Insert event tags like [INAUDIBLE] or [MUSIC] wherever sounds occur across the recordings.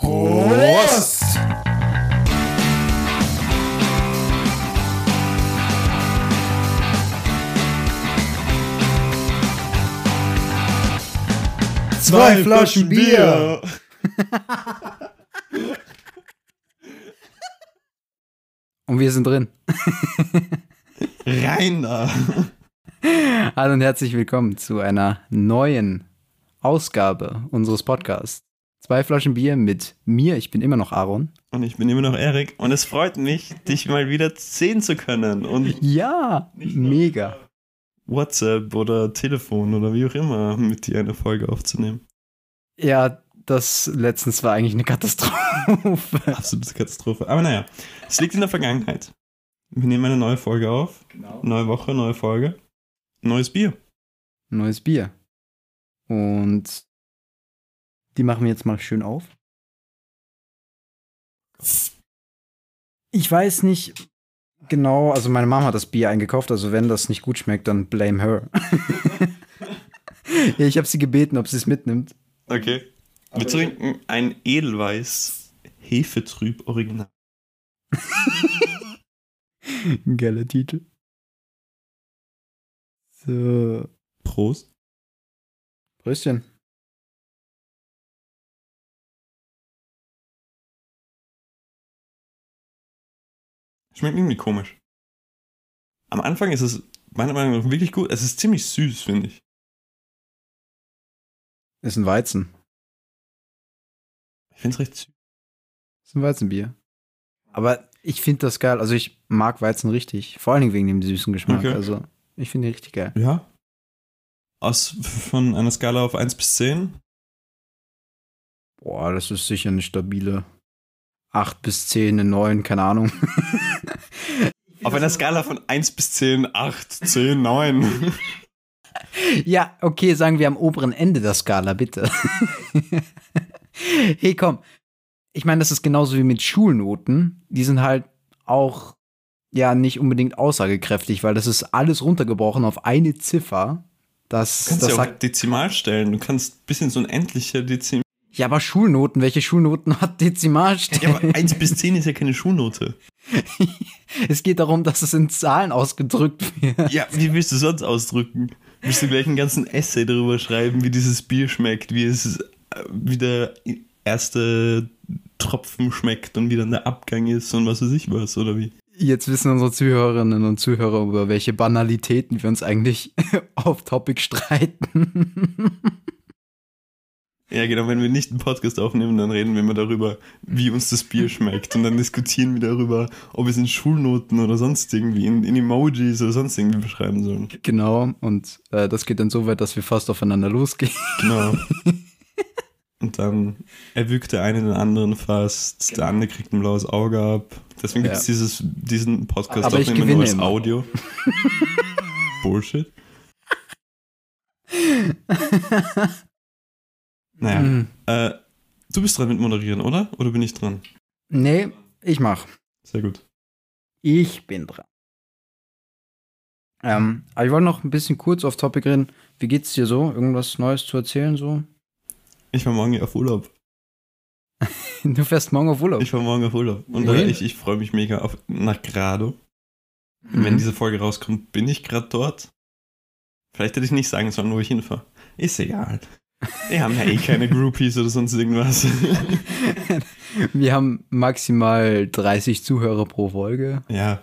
Prost! Zwei Flaschen Bier! Und wir sind drin. Reiner! Hallo und herzlich willkommen zu einer neuen Ausgabe unseres Podcasts. Zwei Flaschen Bier mit mir, ich bin immer noch Aaron. Und ich bin immer noch Erik und es freut mich, dich mal wieder sehen zu können. Und Ja, mega. WhatsApp oder Telefon oder wie auch immer mit dir eine Folge aufzunehmen. Ja, das letztens war eigentlich eine Katastrophe. [LAUGHS] Absolute Katastrophe. Aber naja, es liegt in der Vergangenheit. Wir nehmen eine neue Folge auf. Neue Woche, neue Folge. Neues Bier. Neues Bier. Und die machen wir jetzt mal schön auf. Ich weiß nicht genau, also meine Mama hat das Bier eingekauft, also wenn das nicht gut schmeckt, dann blame her. [LAUGHS] ja, ich habe sie gebeten, ob sie es mitnimmt. Okay. Wir trinken ein Edelweiß Hefetrüb Original. [LAUGHS] Geiler Titel. So. Prost. Pröstchen. Schmeckt irgendwie komisch. Am Anfang ist es meiner Meinung nach wirklich gut. Es ist ziemlich süß, finde ich. Ist ein Weizen. Ich finde es recht süß. Ist ein Weizenbier. Aber ich finde das geil. Also ich mag Weizen richtig. Vor allen Dingen wegen dem süßen Geschmack. Okay. Also ich finde die richtig geil. Ja. Aus von einer Skala auf 1 bis 10. Boah, das ist sicher eine stabile 8 bis 10, eine 9, keine Ahnung. [LAUGHS] Auf einer Skala von 1 bis 10, 8, 10, 9. ja, okay, sagen wir am oberen Ende der Skala, bitte. [LAUGHS] hey, komm. Ich meine, das ist genauso wie mit Schulnoten. Die sind halt auch ja nicht unbedingt aussagekräftig, weil das ist alles runtergebrochen auf eine Ziffer. Das, Du kannst das ja auch sagt, Dezimal stellen. Du kannst bis in so ein endlicher Dezimal. Ja, aber Schulnoten, welche Schulnoten [LAUGHS] hat Dezimalstellen? Ja, aber 1 bis 10 ist ja keine Schulnote. [LAUGHS] es geht darum, dass es in Zahlen ausgedrückt wird. Ja, wie willst du sonst ausdrücken? Willst du gleich einen ganzen Essay darüber schreiben, wie dieses Bier schmeckt, wie es äh, wie der erste Tropfen schmeckt und wie dann der Abgang ist und was weiß ich was, oder wie? Jetzt wissen unsere Zuhörerinnen und Zuhörer, über welche Banalitäten wir uns eigentlich [LAUGHS] auf Topic streiten. Ja, genau, wenn wir nicht einen Podcast aufnehmen, dann reden wir immer darüber, wie uns das Bier schmeckt. Und dann diskutieren wir darüber, ob wir es in Schulnoten oder sonst irgendwie, in, in Emojis oder sonst irgendwie beschreiben sollen. genau, und äh, das geht dann so weit, dass wir fast aufeinander losgehen. Genau. [LAUGHS] Und dann erwürgt der eine den anderen fast, der andere kriegt ein blaues Auge ab. Deswegen gibt es diesen Podcast Aber auch immer nur gewinne als immer. Audio. [LAUGHS] Bullshit. [LAUGHS] Naja. Hm. Äh, du bist dran mit Moderieren, oder? Oder bin ich dran? Nee, ich mach. Sehr gut. Ich bin dran. Ähm, aber ich wollte noch ein bisschen kurz auf Topic reden. Wie geht's dir so? Irgendwas Neues zu erzählen so? Ich war morgen auf Urlaub. [LAUGHS] Du fährst morgen auf Urlaub. Ich war morgen auf Urlaub. Und äh, ich, ich freue mich mega auf nach Grado. Mhm. Wenn diese Folge rauskommt, bin ich gerade dort. Vielleicht hätte ich nicht sagen sollen, wo ich hinfahre. Ist egal. Wir haben ja eh keine Groupies oder sonst irgendwas. [LAUGHS] Wir haben maximal 30 Zuhörer pro Folge. ja,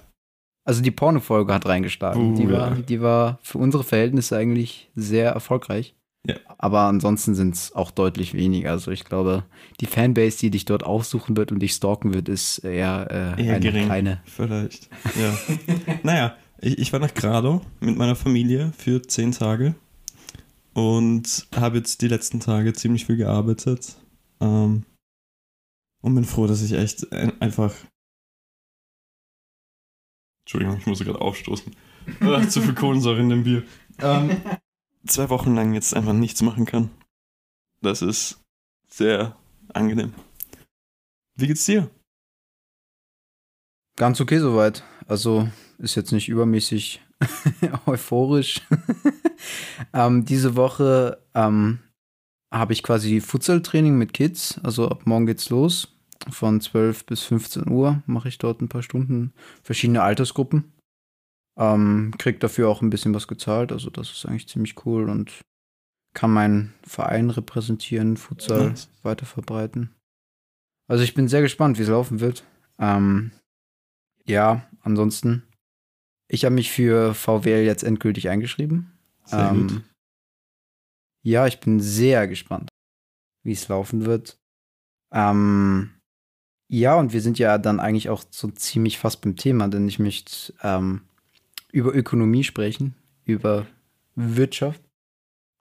Also die Porno-Folge hat reingeschlagen. Uh, die, war, ja. die war für unsere Verhältnisse eigentlich sehr erfolgreich. Ja. Aber ansonsten sind es auch deutlich weniger. Also ich glaube, die Fanbase, die dich dort aufsuchen wird und dich stalken wird, ist eher, äh, eher eine gering. kleine. Vielleicht. Ja. naja, ich, ich war nach Grado mit meiner Familie für zehn Tage und habe jetzt die letzten Tage ziemlich viel gearbeitet. Ähm, und bin froh, dass ich echt ein- einfach. Entschuldigung, ich muss gerade aufstoßen. [LAUGHS] Zu viel Kohlensäure in dem Bier. Ähm, zwei Wochen lang jetzt einfach nichts machen kann. Das ist sehr angenehm. Wie geht's dir? Ganz okay soweit. Also ist jetzt nicht übermäßig [LAUGHS] euphorisch. [LAUGHS] ähm, diese Woche ähm, habe ich quasi Futsal-Training mit Kids. Also ab morgen geht's los. Von 12 bis 15 Uhr mache ich dort ein paar Stunden. Verschiedene Altersgruppen. Ähm, krieg dafür auch ein bisschen was gezahlt. Also das ist eigentlich ziemlich cool und kann meinen Verein repräsentieren, Futsal Nice. weiter verbreiten. Also ich bin sehr gespannt, wie es laufen wird. Ähm, ja, ansonsten. Ich habe mich für VWL jetzt endgültig eingeschrieben. Sehr Ähm, gut. Ja, ich bin sehr gespannt, wie es laufen wird. Ähm, ja, und wir sind ja dann eigentlich auch so ziemlich fast beim Thema, denn ich möchte ähm, über Ökonomie sprechen, über Wirtschaft,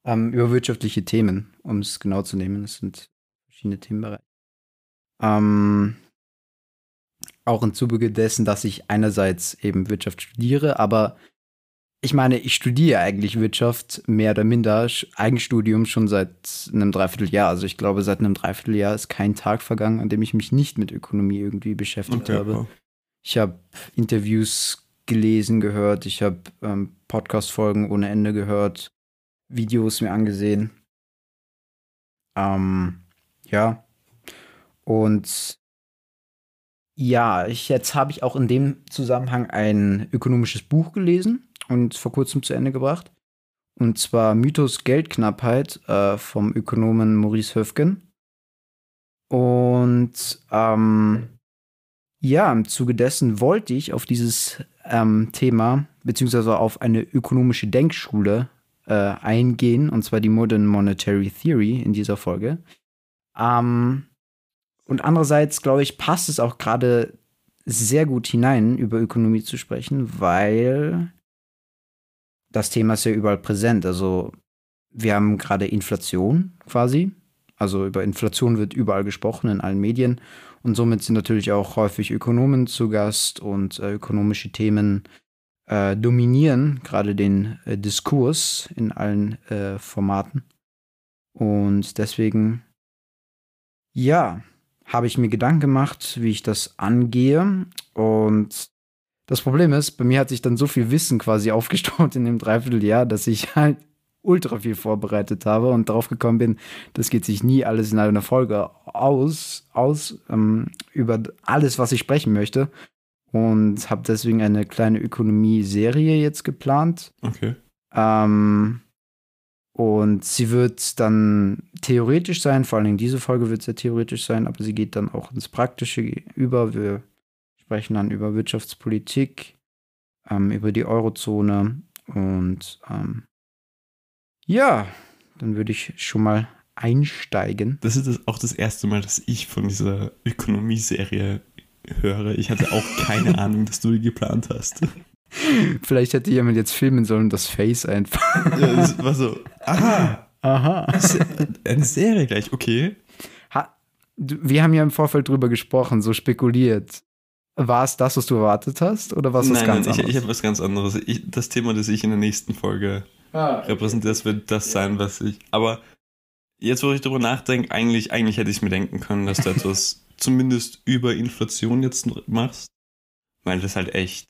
ähm, über wirtschaftliche Themen, um es genau zu nehmen. Es sind verschiedene Themenbereiche. Ähm, auch im Zuge dessen, dass ich einerseits eben Wirtschaft studiere, aber ich meine, ich studiere eigentlich Wirtschaft mehr oder minder, Eigenstudium schon seit einem Dreivierteljahr. Also ich glaube, seit einem Dreivierteljahr ist kein Tag vergangen, an dem ich mich nicht mit Ökonomie irgendwie beschäftigt Okay, habe. wow. Ich habe Interviews gelesen, gehört, ich habe ähm, Podcast-Folgen ohne Ende gehört, Videos mir angesehen. Ähm, ja. Und ja, ich, jetzt habe ich auch in dem Zusammenhang ein ökonomisches Buch gelesen und vor kurzem zu Ende gebracht. Und zwar Mythos Geldknappheit äh, vom Ökonomen Maurice Höfgen. Und ähm, ja, im Zuge dessen wollte ich auf dieses ähm, Thema, beziehungsweise auf eine ökonomische Denkschule äh, eingehen, und zwar die Modern Monetary Theory in dieser Folge. Ähm, und andererseits, glaube ich, passt es auch gerade sehr gut hinein, über Ökonomie zu sprechen, weil das Thema ist ja überall präsent. Also wir haben gerade Inflation quasi. Also über Inflation wird überall gesprochen in allen Medien. Und somit sind natürlich auch häufig Ökonomen zu Gast und äh, ökonomische Themen äh, dominieren gerade den äh, Diskurs in allen äh, Formaten. Und deswegen, ja, habe ich mir Gedanken gemacht, wie ich das angehe. Und das Problem ist, bei mir hat sich dann so viel Wissen quasi [LAUGHS] aufgestaut in dem Dreivierteljahr, dass ich halt ultra viel vorbereitet habe und darauf gekommen bin, das geht sich nie alles in einer Folge aus, aus ähm, über alles, was ich sprechen möchte. Und habe deswegen eine kleine Ökonomie-Serie jetzt geplant. Okay. Ähm, und sie wird dann theoretisch sein, vor allen Dingen diese Folge wird sehr theoretisch sein, aber sie geht dann auch ins Praktische über. Wir sprechen dann über Wirtschaftspolitik, ähm, über die Eurozone und ähm, ja, dann würde ich schon mal einsteigen. Das ist auch das erste Mal, dass ich von dieser Ökonomie-Serie höre. Ich hatte auch keine [LAUGHS] Ahnung, dass du die geplant hast. [LAUGHS] Vielleicht hätte jemand jetzt filmen sollen, das Face einfach. Ja, das war so, aha, Aha. eine Serie gleich, okay. Ha, wir haben ja im Vorfeld drüber gesprochen, so spekuliert. War es das, was du erwartet hast, oder war es was nein, ganz nein, ich, anderes? ich habe was ganz anderes. Ich, das Thema, das ich in der nächsten Folge ah, repräsentiere, das wird das sein, was ich. Aber jetzt, wo ich darüber nachdenke, eigentlich, eigentlich hätte ich es mir denken können, dass du [LAUGHS] etwas zumindest über Inflation jetzt machst, weil das halt echt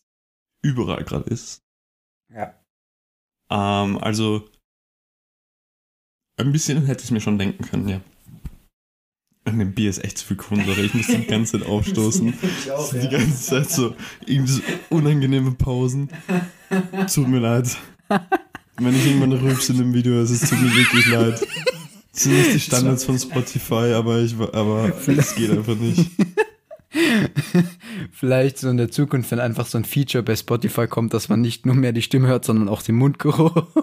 überall gerade ist. ja. Ähm, also ein bisschen hätte ich mir schon denken können, ja. An dem Bier ist echt zu viel Kohlensäure. Ich muss die ganze Zeit [LAUGHS] aufstoßen. Ich auch, Die ganze Zeit so irgendwie so unangenehme Pausen. Tut mir leid. Wenn ich irgendwann rülpse in dem Video, es ist tut mir wirklich leid. Das sind nicht die Standards von Spotify, aber ich aber es geht einfach nicht. [LAUGHS] Vielleicht so in der Zukunft, wenn einfach so ein Feature bei Spotify kommt, dass man nicht nur mehr die Stimme hört, sondern auch den Mundgeruch. [LAUGHS]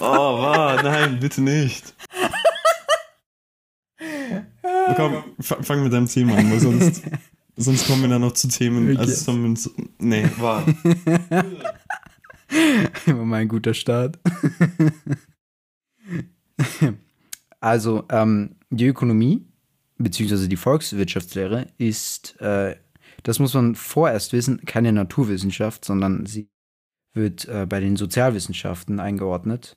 Oh, wow, nein, bitte nicht. Komm, fa- fang mit deinem Thema an, weil sonst, sonst kommen wir dann noch zu Themen. Also, uns- nee, [LAUGHS] war. Immer mal ein guter Start. also, ähm, die Ökonomie, beziehungsweise die Volkswirtschaftslehre, ist, äh, das muss man vorerst wissen, keine Naturwissenschaft, sondern sie wird äh, bei den Sozialwissenschaften eingeordnet.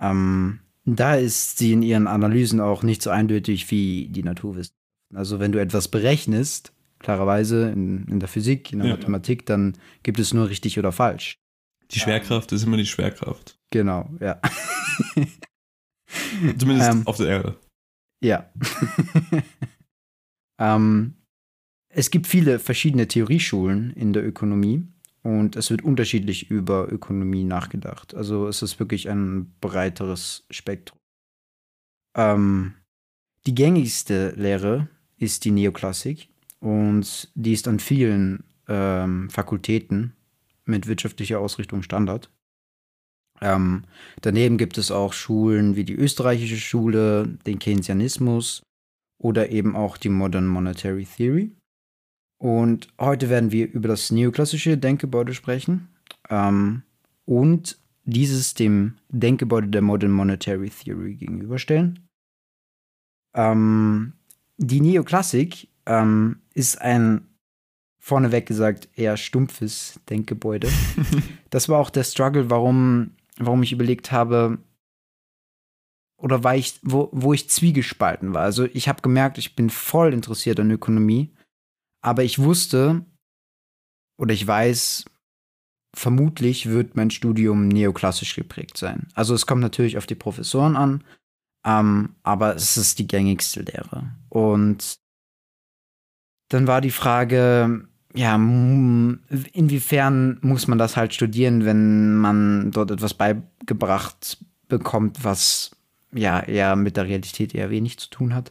Ähm, da ist sie in ihren Analysen auch nicht so eindeutig wie die Naturwissenschaften. Also, wenn du etwas berechnest, klarerweise in, in der Physik, in der Ja. Mathematik, dann gibt es nur richtig oder falsch. Die Schwerkraft ist immer die Schwerkraft. Genau, ja. Zumindest ähm, auf der Erde. Ja. [LAUGHS] ähm, es gibt viele verschiedene Theorieschulen in der Ökonomie und es wird unterschiedlich über Ökonomie nachgedacht. Also es ist wirklich ein breiteres Spektrum. Ähm, die gängigste Lehre ist die Neoklassik und die ist an vielen ähm, Fakultäten mit wirtschaftlicher Ausrichtung Standard. Ähm, daneben gibt es auch Schulen wie die österreichische Schule, den Keynesianismus oder eben auch die Modern Monetary Theory. Und heute werden wir über das neoklassische Denkgebäude sprechen ähm, und dieses dem Denkgebäude der Modern Monetary Theory gegenüberstellen. Ähm, die Neoklassik ähm, ist ein vorneweg gesagt eher stumpfes Denkgebäude. [LAUGHS] das war auch der Struggle, warum, warum ich überlegt habe, oder war ich, wo, wo ich zwiegespalten war. Also ich habe gemerkt, ich bin voll interessiert an Ökonomie, aber ich wusste oder ich weiß, vermutlich wird mein Studium neoklassisch geprägt sein. Also es kommt natürlich auf die Professoren an, ähm, aber es ist die gängigste Lehre. Und dann war die Frage, ja, inwiefern muss man das halt studieren, wenn man dort etwas beigebracht bekommt, was ja eher mit der Realität eher wenig zu tun hat.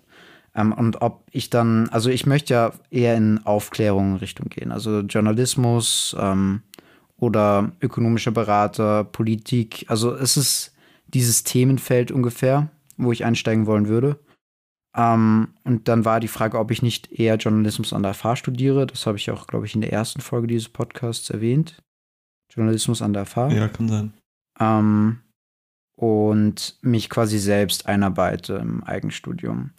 Ähm, und ob ich dann, also ich möchte ja eher in Aufklärung Richtung gehen, also Journalismus ähm, oder ökonomischer Berater, Politik. Also es ist dieses Themenfeld ungefähr, wo ich einsteigen wollen würde. Ähm, und dann war die Frage, ob ich nicht eher Journalismus an der FH studiere. Das habe ich auch, glaube ich, in der ersten Folge dieses Podcasts erwähnt. Journalismus an der FH. Ja, kann sein. Ähm, und mich quasi selbst einarbeite im Eigenstudium.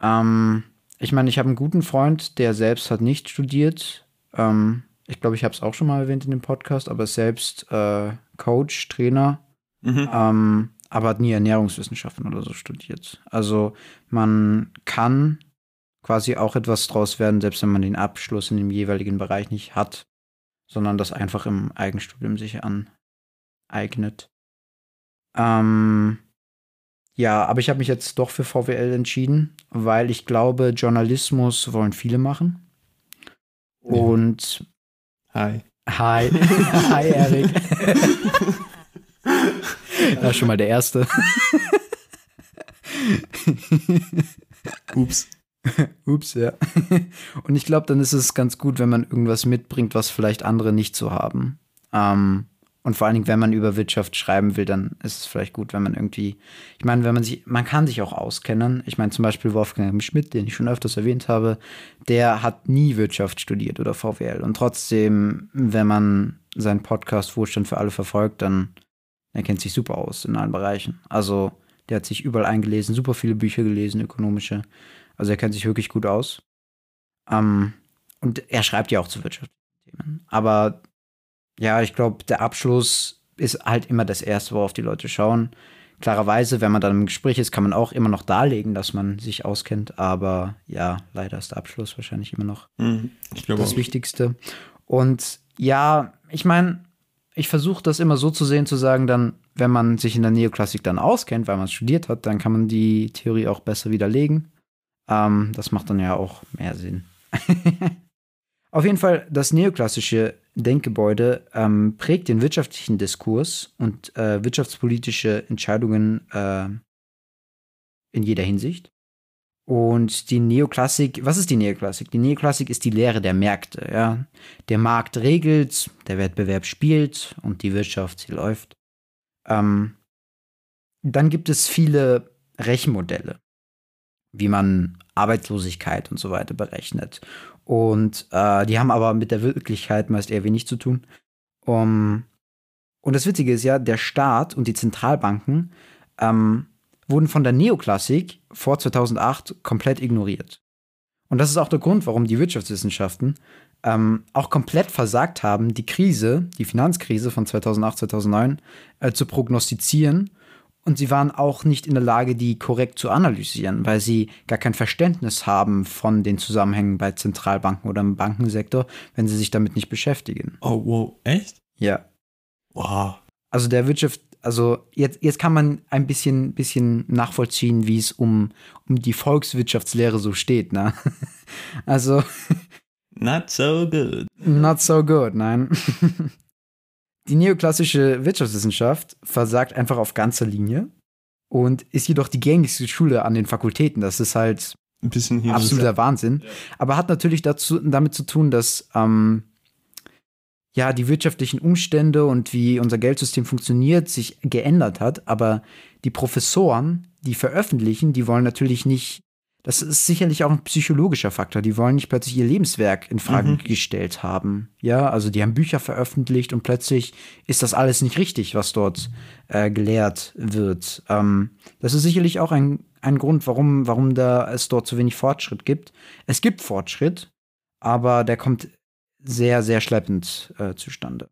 Ähm, ich meine, ich habe einen guten Freund, der selbst hat nicht studiert. Ähm, ich glaube, ich habe es auch schon mal erwähnt in dem Podcast, aber selbst äh, Coach, Trainer. Mhm. Aber hat nie Ernährungswissenschaften oder so studiert. Also man kann quasi auch etwas draus werden, selbst wenn man den Abschluss in dem jeweiligen Bereich nicht hat, sondern das einfach im Eigenstudium sich aneignet. Ähm, ja, aber ich habe mich jetzt doch für VWL entschieden, weil ich glaube, Journalismus wollen viele machen. Und Hi. Hi. [LAUGHS] Hi, Erik. [LAUGHS] [LAUGHS] Das ist schon mal der erste. [LAUGHS] Ups. Ups, ja. Und ich glaube, dann ist es ganz gut, wenn man irgendwas mitbringt, was vielleicht andere nicht so haben. Ähm, und vor allen Dingen, wenn man über Wirtschaft schreiben will, dann ist es vielleicht gut, wenn man irgendwie, ich meine, wenn man sich, man kann sich auch auskennen. Ich meine, zum Beispiel Wolfgang Schmidt, den ich schon öfters erwähnt habe, der hat nie Wirtschaft studiert oder VWL. Und trotzdem, wenn man seinen Podcast Wohlstand für alle verfolgt, dann er kennt sich super aus in allen Bereichen. Also, der hat sich überall eingelesen, super viele Bücher gelesen, ökonomische. Also, er kennt sich wirklich gut aus. Ähm, und er schreibt ja auch zu Wirtschaftsthemen. Aber ja, ich glaube, der Abschluss ist halt immer das Erste, worauf die Leute schauen. Klarerweise, wenn man dann im Gespräch ist, kann man auch immer noch darlegen, dass man sich auskennt. Aber ja, leider ist der Abschluss wahrscheinlich immer noch mhm, das auch. Wichtigste. Und ja, ich meine, ich versuche das immer so zu sehen, zu sagen, dann, wenn man sich in der Neoklassik dann auskennt, weil man studiert hat, dann kann man die Theorie auch besser widerlegen. Ähm, das macht dann ja auch mehr Sinn. [LAUGHS] Auf jeden Fall, das neoklassische Denkgebäude ähm, prägt den wirtschaftlichen Diskurs und äh, wirtschaftspolitische Entscheidungen äh, in jeder Hinsicht. Und die Neoklassik, was ist die Neoklassik? Die Neoklassik ist die Lehre der Märkte. Ja? Der Markt regelt, der Wettbewerb spielt und die Wirtschaft, sie läuft. Ähm, dann gibt es viele Rechenmodelle, wie man Arbeitslosigkeit und so weiter berechnet. Und äh, die haben aber mit der Wirklichkeit meist eher wenig zu tun. Um, und das Witzige ist ja, der Staat und die Zentralbanken ähm, wurden von der Neoklassik vor 2008 komplett ignoriert. Und das ist auch der Grund, warum die Wirtschaftswissenschaften ähm, auch komplett versagt haben, die Krise, die Finanzkrise von 2008, 2009 äh, zu prognostizieren. Und sie waren auch nicht in der Lage, die korrekt zu analysieren, weil sie gar kein Verständnis haben von den Zusammenhängen bei Zentralbanken oder im Bankensektor, wenn sie sich damit nicht beschäftigen. Oh, wow, echt? Ja. Wow. Also der Wirtschaft, also jetzt, jetzt kann man ein bisschen, bisschen nachvollziehen, wie es um, um die Volkswirtschaftslehre so steht, ne? [LAUGHS] Also. [LAUGHS] Not so good. Not so good, nein. [LAUGHS] Die neoklassische Wirtschaftswissenschaft versagt einfach auf ganzer Linie und ist jedoch die gängigste Schule an den Fakultäten. Das ist halt Ein bisschen absoluter Wahnsinn. Aber hat natürlich dazu, damit zu tun, dass ähm, ja die wirtschaftlichen Umstände und wie unser Geldsystem funktioniert sich geändert hat. Aber die Professoren, die veröffentlichen, die wollen natürlich nicht. Das ist sicherlich auch ein psychologischer Faktor. Die wollen nicht plötzlich ihr Lebenswerk in Frage Mhm. gestellt haben. Ja, also die haben Bücher veröffentlicht und plötzlich ist das alles nicht richtig, was dort äh, gelehrt wird. Ähm, das ist sicherlich auch ein, ein Grund, warum, warum da es dort so wenig Fortschritt gibt. Es gibt Fortschritt, aber der kommt sehr, sehr schleppend äh, zustande.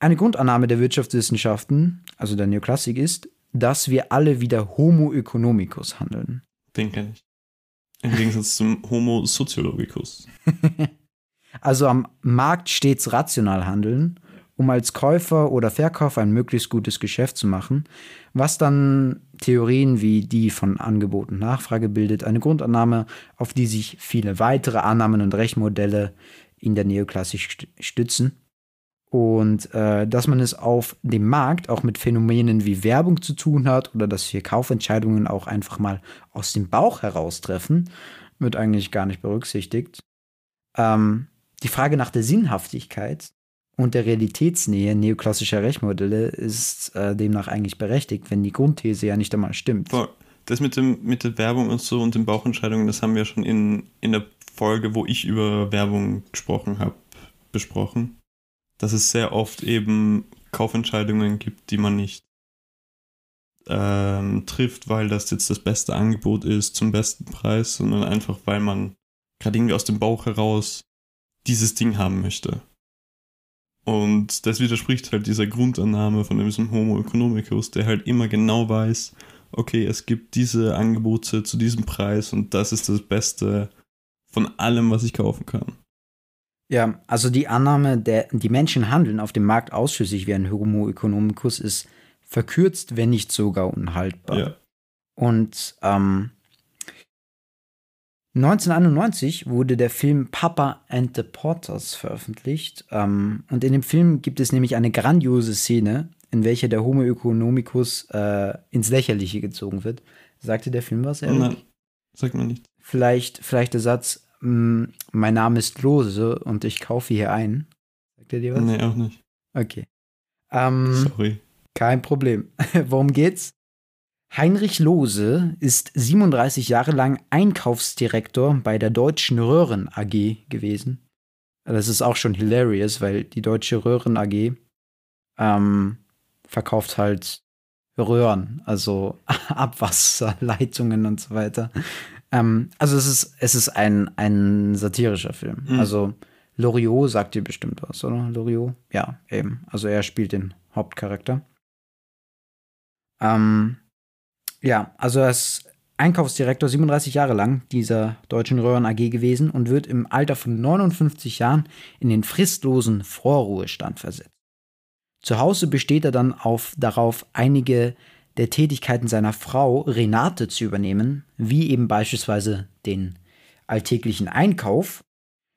Eine Grundannahme der Wirtschaftswissenschaften, also der Neoklassik, ist, dass wir alle wieder Homo economicus handeln. Den kenne ich. Im Gegensatz zum Homo sociologicus. [LAUGHS] Also am Markt stets rational handeln, um als Käufer oder Verkäufer ein möglichst gutes Geschäft zu machen, was dann Theorien wie die von Angebot und Nachfrage bildet, eine Grundannahme, auf die sich viele weitere Annahmen und Rechenmodelle in der Neoklassik st- stützen. Und äh, dass man es auf dem Markt auch mit Phänomenen wie Werbung zu tun hat oder dass wir Kaufentscheidungen auch einfach mal aus dem Bauch heraustreffen, wird eigentlich gar nicht berücksichtigt. Ähm, die Frage nach der Sinnhaftigkeit und der Realitätsnähe neoklassischer Rechenmodelle ist äh, demnach eigentlich berechtigt, wenn die Grundthese ja nicht einmal stimmt. Das mit, dem, mit der Werbung und so und den Bauchentscheidungen, das haben wir schon in, in der Folge, wo ich über Werbung gesprochen habe, besprochen. Dass es sehr oft eben Kaufentscheidungen gibt, die man nicht ähm, trifft, weil das jetzt das beste Angebot ist zum besten Preis, sondern einfach, weil man gerade irgendwie aus dem Bauch heraus dieses Ding haben möchte. Und das widerspricht halt dieser Grundannahme von diesem Homo economicus, der halt immer genau weiß, okay, es gibt diese Angebote zu diesem Preis und das ist das Beste von allem, was ich kaufen kann. Ja, also die Annahme, der, die Menschen handeln auf dem Markt ausschließlich wie ein Homo economicus, ist verkürzt, wenn nicht sogar unhaltbar. Ja. Und ähm, 1991 wurde der Film Papa and the Porters veröffentlicht. Ähm, und in dem Film gibt es nämlich eine grandiose Szene, in welcher der Homo economicus äh, ins Lächerliche gezogen wird. Sagte der Film was? Erik? Nein, sagt man nicht. Vielleicht, vielleicht der Satz, mm, mein Name ist Lose und ich kaufe hier ein. Sagt er dir was? Nee, auch nicht. Okay. Ähm, Sorry. kein Problem. [LAUGHS] Worum geht's? Heinrich Lose ist 37 Jahre lang Einkaufsdirektor bei der Deutschen Röhren AG gewesen. Das ist auch schon hilarious, weil die Deutsche Röhren AG ähm, verkauft halt Röhren, also [LAUGHS] Abwasserleitungen und so weiter. Ähm, also es ist, es ist ein, ein satirischer Film. Mhm. Also Loriot sagt dir bestimmt was, oder? Loriot? Ja, eben. Also er spielt den Hauptcharakter. Ähm, ja, also er ist Einkaufsdirektor 37 Jahre lang dieser Deutschen Röhren AG gewesen und wird im Alter von 59 Jahren in den fristlosen Vorruhestand versetzt. Zu Hause besteht er dann auf, darauf, einige der Tätigkeiten seiner Frau Renate zu übernehmen, wie eben beispielsweise den alltäglichen Einkauf.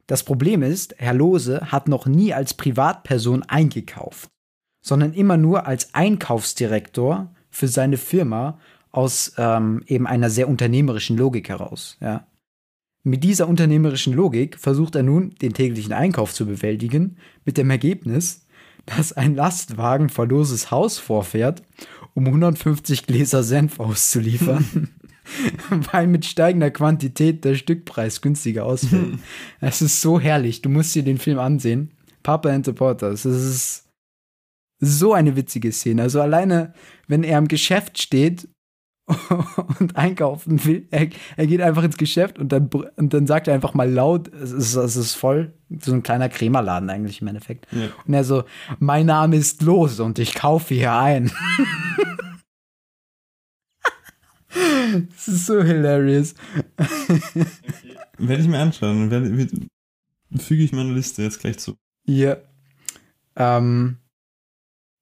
Das Problem ist, Herr Lose hat noch nie als Privatperson eingekauft, sondern immer nur als Einkaufsdirektor für seine Firma aus ähm, eben einer sehr unternehmerischen Logik heraus. Ja. Mit dieser unternehmerischen Logik versucht er nun, den täglichen Einkauf zu bewältigen, mit dem Ergebnis, dass ein Lastwagen vor Loses Haus vorfährt, um 150 Gläser Senf auszuliefern, [LAUGHS] weil mit steigender Quantität der Stückpreis günstiger ausfällt. [LAUGHS] Es ist so herrlich. Du musst dir den Film ansehen. Papa and the Porters. Es ist so eine witzige Szene. Also alleine, wenn er im Geschäft steht [LAUGHS] und einkaufen will, er, er geht einfach ins Geschäft und dann, und dann sagt er einfach mal laut, es ist, es ist voll, so ein kleiner Krämerladen eigentlich im Endeffekt. Ja. Und er so, mein Name ist Los und ich kaufe hier ein. [LAUGHS] Das ist so hilarious. Werde ich mir anschauen. Werde, füge ich meine Liste jetzt gleich zu. Ja. Ähm,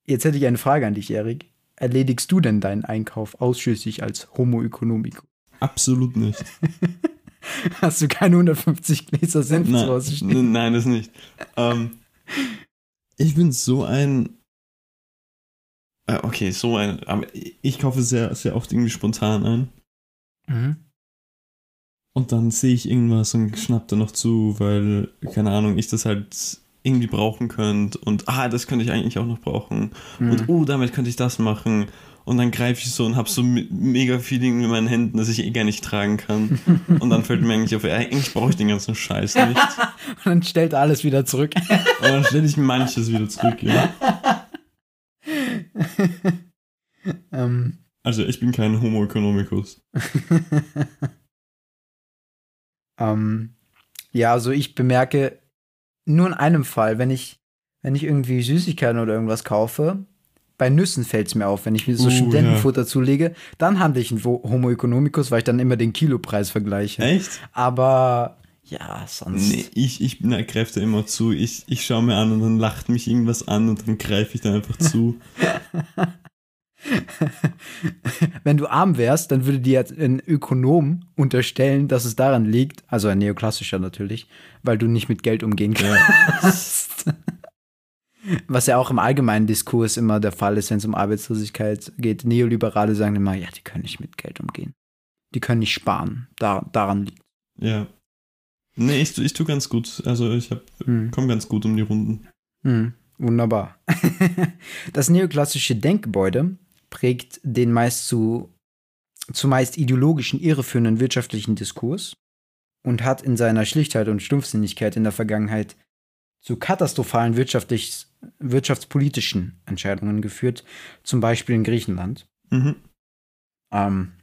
Jetzt hätte ich eine Frage an dich, Erik. Erledigst du denn deinen Einkauf ausschließlich als Homo economico? Absolut nicht. [LAUGHS] Hast du keine 150 Gläser Senf nein, zu Hause stehen? nein, das nicht. Ähm, ich bin so ein. Äh, okay, so ein. Aber ich kaufe sehr, sehr oft irgendwie spontan ein. Mhm. Und dann sehe ich irgendwas und schnapp da noch zu, weil, keine Ahnung, ich das halt irgendwie brauchen könnte. Und ah, das könnte ich eigentlich auch noch brauchen. Mhm. Und oh, damit könnte ich das machen. Und dann greife ich so und habe so me- mega viel Dinge in meinen Händen, das ich eh gar nicht tragen kann. [LAUGHS] Und dann fällt mir eigentlich auf, eigentlich brauche ich den ganzen Scheiß [LAUGHS] nicht. Und dann stellt alles wieder zurück. Und dann stelle ich manches wieder zurück, ja. [LAUGHS] ähm, Also ich bin kein Homo economicus. ähm, ja, also ich bemerke nur in einem Fall, wenn ich, wenn ich irgendwie Süßigkeiten oder irgendwas kaufe, bei Nüssen fällt es mir auf, wenn ich mir so Uh, Studentenfutter zulege, dann handle ich einen Wo- Homo economicus, weil ich dann immer den Kilopreis vergleiche. Echt? Aber ja, sonst. Nee, ich, ich na, greife da immer zu. Ich, ich schaue mir an und dann lacht mich irgendwas an und dann greife ich da einfach zu. [LAUGHS] [LAUGHS] Wenn du arm wärst, dann würde dir jetzt ein Ökonom unterstellen, dass es daran liegt, also ein neoklassischer natürlich, weil du nicht mit Geld umgehen kannst. [LAUGHS] Was ja auch im allgemeinen Diskurs immer der Fall ist, wenn es um Arbeitslosigkeit geht. Neoliberale sagen immer, ja, die können nicht mit Geld umgehen. Die können nicht sparen. Da, daran liegt. Ja. Nee, ich, ich tue ganz gut. Also ich hab, Hm. komm ganz gut um die Runden. Hm, wunderbar. [LAUGHS] das neoklassische Denkgebäude prägt den meist zu zumeist ideologischen, irreführenden wirtschaftlichen Diskurs und hat in seiner Schlichtheit und Stumpfsinnigkeit in der Vergangenheit zu katastrophalen wirtschaftlich, wirtschaftspolitischen Entscheidungen geführt, zum Beispiel in Griechenland. Mhm. Ähm,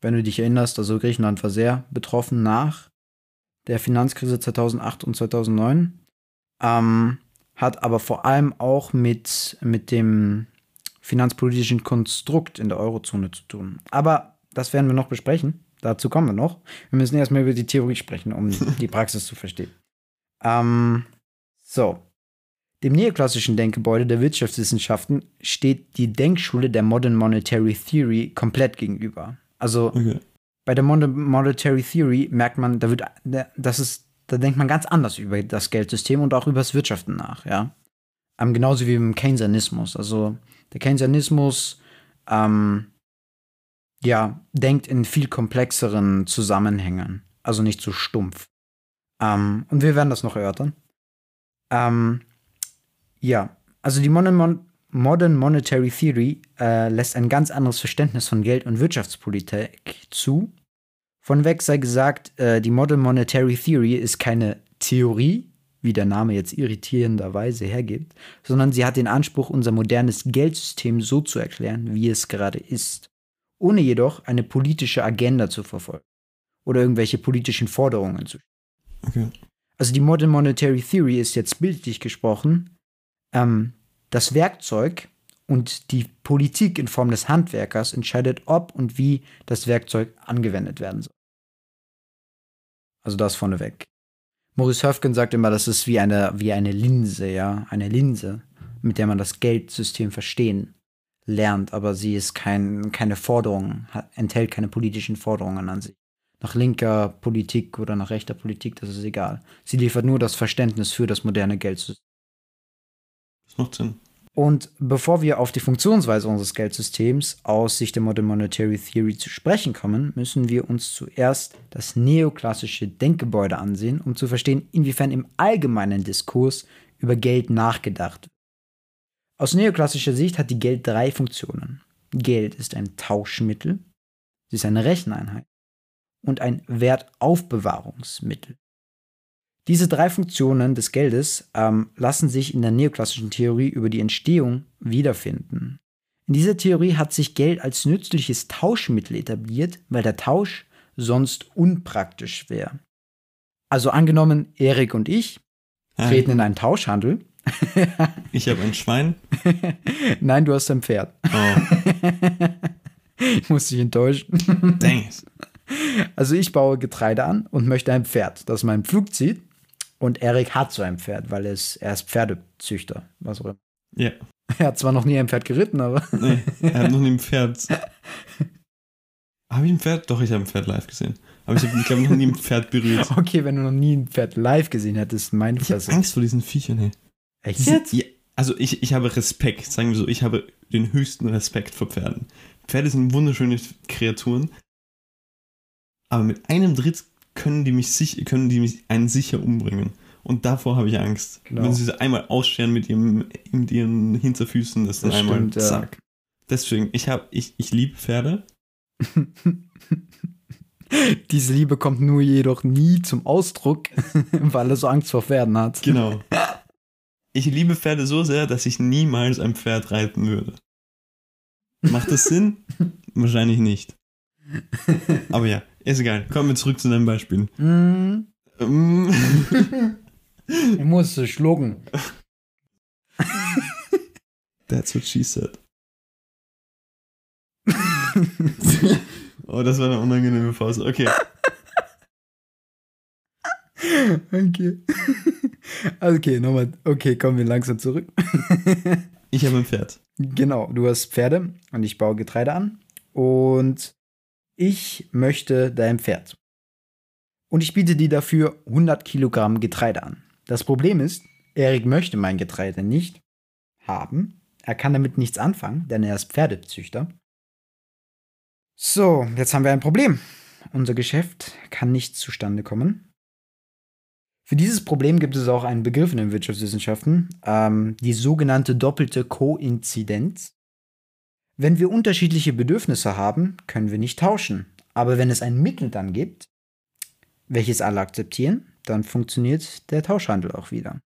wenn du dich erinnerst, also Griechenland war sehr betroffen nach der Finanzkrise 2008 und 2009, ähm, hat aber vor allem auch mit, mit dem finanzpolitischen Konstrukt in der Eurozone zu tun. Aber das werden wir noch besprechen. Dazu kommen wir noch. Wir müssen erstmal über die Theorie sprechen, um [LAUGHS] die Praxis zu verstehen. Ähm, so. Dem neoklassischen Denkgebäude der Wirtschaftswissenschaften steht die Denkschule der Modern Monetary Theory komplett gegenüber. Also Okay. bei der Modern Monetary Theory merkt man, da wird, da- das ist, da denkt man ganz anders über das Geldsystem und auch über das Wirtschaften nach, ja. Ähm, genauso wie im Keynesianismus. Also der Keynesianismus, ähm, ja, denkt in viel komplexeren Zusammenhängen, also nicht so stumpf. Ähm, und wir werden das noch erörtern. Ähm, ja, also die Modern, Mon Modern Monetary Theory äh, lässt ein ganz anderes Verständnis von Geld- und Wirtschaftspolitik zu. Von weg sei gesagt, äh, die Modern Monetary Theory ist keine Theorie, wie der Name jetzt irritierenderweise hergibt, sondern sie hat den Anspruch, unser modernes Geldsystem so zu erklären, wie es gerade ist, ohne jedoch eine politische Agenda zu verfolgen oder irgendwelche politischen Forderungen zu Okay. also die Modern Monetary Theory ist jetzt bildlich gesprochen ähm, das Werkzeug und die Politik in Form des Handwerkers entscheidet, ob und wie das Werkzeug angewendet werden soll. Also das vorneweg. Maurice Höfgen sagt immer, das ist wie eine, wie eine Linse, ja, eine Linse, mit der man das Geldsystem verstehen lernt, aber sie ist kein, keine Forderung, enthält keine politischen Forderungen an sich. Nach linker Politik oder nach rechter Politik, das ist egal. Sie liefert nur das Verständnis für das moderne Geldsystem. Das macht Sinn. Und bevor wir auf die Funktionsweise unseres Geldsystems aus Sicht der Modern Monetary Theory zu sprechen kommen, müssen wir uns zuerst das neoklassische Denkgebäude ansehen, um zu verstehen, inwiefern im allgemeinen Diskurs über Geld nachgedacht wird. Aus neoklassischer Sicht hat die Geld drei Funktionen. Geld ist ein Tauschmittel, sie ist eine Recheneinheit und ein Wertaufbewahrungsmittel. Diese drei Funktionen des Geldes ähm, lassen sich in der neoklassischen Theorie über die Entstehung wiederfinden. In dieser Theorie hat sich Geld als nützliches Tauschmittel etabliert, weil der Tausch sonst unpraktisch wäre. Also angenommen, Erik und ich Hi. treten in einen Tauschhandel. [LAUGHS] Ich habe ein Schwein. [LAUGHS] Nein, du hast ein Pferd. Oh, ich [LAUGHS] muss dich enttäuschen. dang. Also ich baue Getreide an und möchte ein Pferd, das meinen Pflug zieht. Und Erik hat so ein Pferd, weil es, er ist Pferdezüchter, was auch immer. Ja. [LAUGHS] Er hat zwar noch nie ein Pferd geritten, aber. Nee, er hat noch nie ein Pferd. [LAUGHS] Habe ich ein Pferd? Doch, ich habe ein Pferd live gesehen. Aber ich habe, glaube noch nie ein Pferd berührt. [LAUGHS] Okay, wenn du noch nie ein Pferd live gesehen hättest, meine Ich habe. Angst vor diesen Viechern, hey. Echt jetzt? Ja, also ich, ich habe Respekt, sagen wir so, ich habe den höchsten Respekt vor Pferden. Pferde sind wunderschöne Kreaturen, aber mit einem Tritt können die mich, sich, können die mich einen sicher umbringen. Und davor habe ich Angst. Genau. Wenn sie einmal ausscheren mit, ihrem, mit ihren Hinterfüßen, das dann Das einmal stimmt, ja. zack. Deswegen, ich, habe, ich, ich liebe Pferde. [LAUGHS] Diese Liebe kommt nur jedoch nie zum Ausdruck, [LAUGHS] weil er so Angst vor Pferden hat. Genau. [LAUGHS] Ich liebe Pferde so sehr, dass ich niemals ein Pferd reiten würde. Macht das Sinn? Wahrscheinlich nicht. Aber ja, ist egal. Kommen wir zurück zu deinem Beispiel. Mm, Ähm, [LAUGHS] ich muss schlucken. That's what she said. [LAUGHS] oh, das war eine unangenehme Pause. Okay. Okay. Okay, nochmal. Okay, kommen wir langsam zurück. Ich habe ein Pferd. Genau, du hast Pferde und ich baue Getreide an. Und ich möchte dein Pferd. Und ich biete dir dafür 100 Kilogramm Getreide an. Das Problem ist, Erik möchte mein Getreide nicht haben. Er kann damit nichts anfangen, denn er ist Pferdezüchter. So, jetzt haben wir ein Problem. Unser Geschäft kann nicht zustande kommen. Für dieses Problem gibt es auch einen Begriff in den Wirtschaftswissenschaften, ähm, die sogenannte doppelte Koinzidenz. Wenn wir unterschiedliche Bedürfnisse haben, können wir nicht tauschen. Aber wenn es ein Mittel dann gibt, welches alle akzeptieren, dann funktioniert der Tauschhandel auch wieder.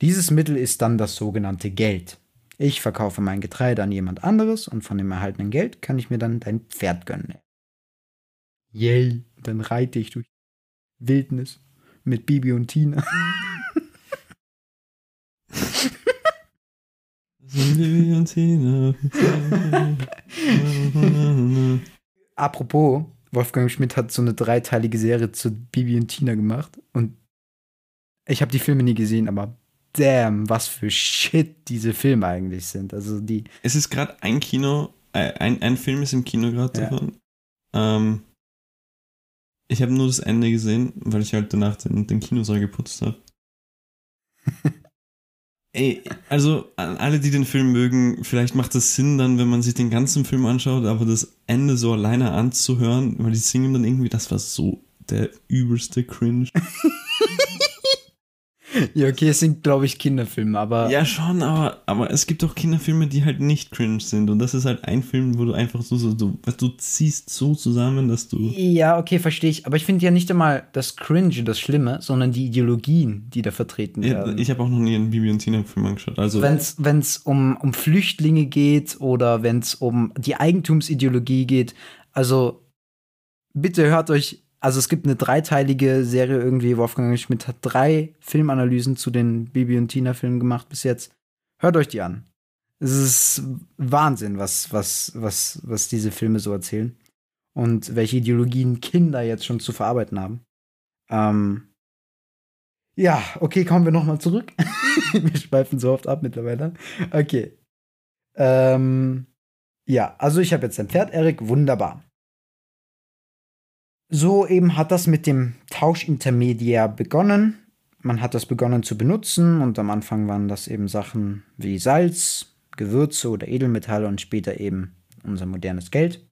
Dieses Mittel ist dann das sogenannte Geld. Ich verkaufe mein Getreide an jemand anderes und von dem erhaltenen Geld kann ich mir dann dein Pferd gönnen. Yay, dann reite ich durch Wildnis mit Bibi und Tina. [LAUGHS] Bibi und Tina. Apropos, Wolfgang Schmidt hat so eine dreiteilige Serie zu Bibi und Tina gemacht und ich habe die Filme nie gesehen, aber damn, was für Shit diese Filme eigentlich sind. Also die, Es ist gerade ein Kino, äh, ein, ein Film ist im Kino gerade Ja. davon. Ähm, ich habe nur das Ende gesehen, weil ich halt danach den, den Kinosaal geputzt habe. [LAUGHS] Ey, also an alle, die den Film mögen, vielleicht macht es Sinn dann, wenn man sich den ganzen Film anschaut, aber das Ende so alleine anzuhören, weil die singen dann irgendwie, das war so der übelste Cringe. [LAUGHS] [LAUGHS] ja okay, es sind glaube ich Kinderfilme, aber Ja, schon, aber, aber es gibt auch Kinderfilme, die halt nicht cringe sind. Und das ist halt ein Film, wo du einfach so, so, so du ziehst so zusammen, dass du. Ja, okay, verstehe ich. Aber ich finde ja nicht einmal das Cringe das Schlimme, sondern die Ideologien, die da vertreten Ja, werden. ich habe auch noch nie einen Bibi und Tina Film angeschaut. Also, Wenn es um, um Flüchtlinge geht oder wenn es um die Eigentumsideologie geht, also bitte hört euch, also es gibt eine dreiteilige Serie irgendwie, Wolfgang Schmidt hat drei Filmanalysen zu den Bibi und Tina Filmen gemacht bis jetzt. Hört euch die an. Es ist Wahnsinn, was, was, was, was diese Filme so erzählen. Und welche Ideologien Kinder jetzt schon zu verarbeiten haben. Ähm, ja, okay, kommen wir nochmal zurück. [LAUGHS] wir schweifen so oft ab mittlerweile. Okay. Ähm, ja, also ich habe jetzt ein Pferd, Erik, wunderbar. So eben hat das mit dem Tauschintermediär begonnen. Man hat das begonnen zu benutzen und am Anfang waren das eben Sachen wie Salz, Gewürze oder Edelmetalle und später eben unser modernes Geld.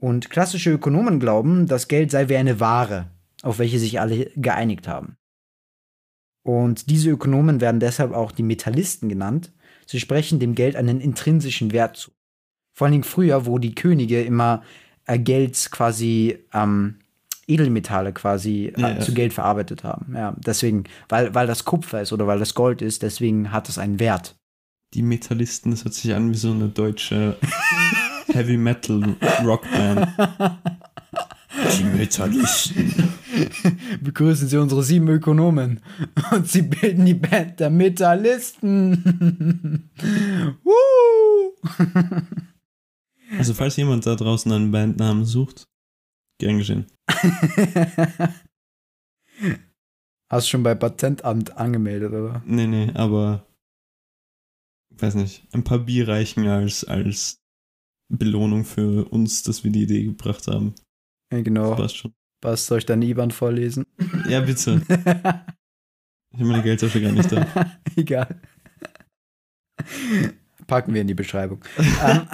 Und klassische Ökonomen glauben, das Geld sei wie eine Ware, auf welche sich alle geeinigt haben. Und diese Ökonomen werden deshalb auch die Metallisten genannt. Sie sprechen dem Geld einen intrinsischen Wert zu. Vor allen Dingen früher, wo die Könige immer äh, Geld quasi, ähm, Edelmetalle quasi äh, Ja, zu Geld verarbeitet haben. Ja, deswegen, weil, weil das Kupfer ist oder weil das Gold ist, deswegen hat es einen Wert. die Metallisten, das hört sich an wie so eine deutsche [LAUGHS] Heavy Metal Rockband. Die Metallisten. Begrüßen Sie unsere sieben Ökonomen. Und sie bilden die Band der Metallisten. Also, falls jemand da draußen einen Bandnamen sucht, gern geschehen. [LAUGHS] Hast schon bei Patentamt angemeldet, oder? Nee, nee, aber weiß nicht, ein paar Bier reichen als, als Belohnung für uns, dass wir die Idee gebracht haben. Ja, genau. Das passt schon. Was soll ich deine IBAN vorlesen? Ja, bitte. [LAUGHS] Ich habe meine Geldtasche gar nicht da. [LAUGHS] Egal. Packen wir in die Beschreibung. ähm,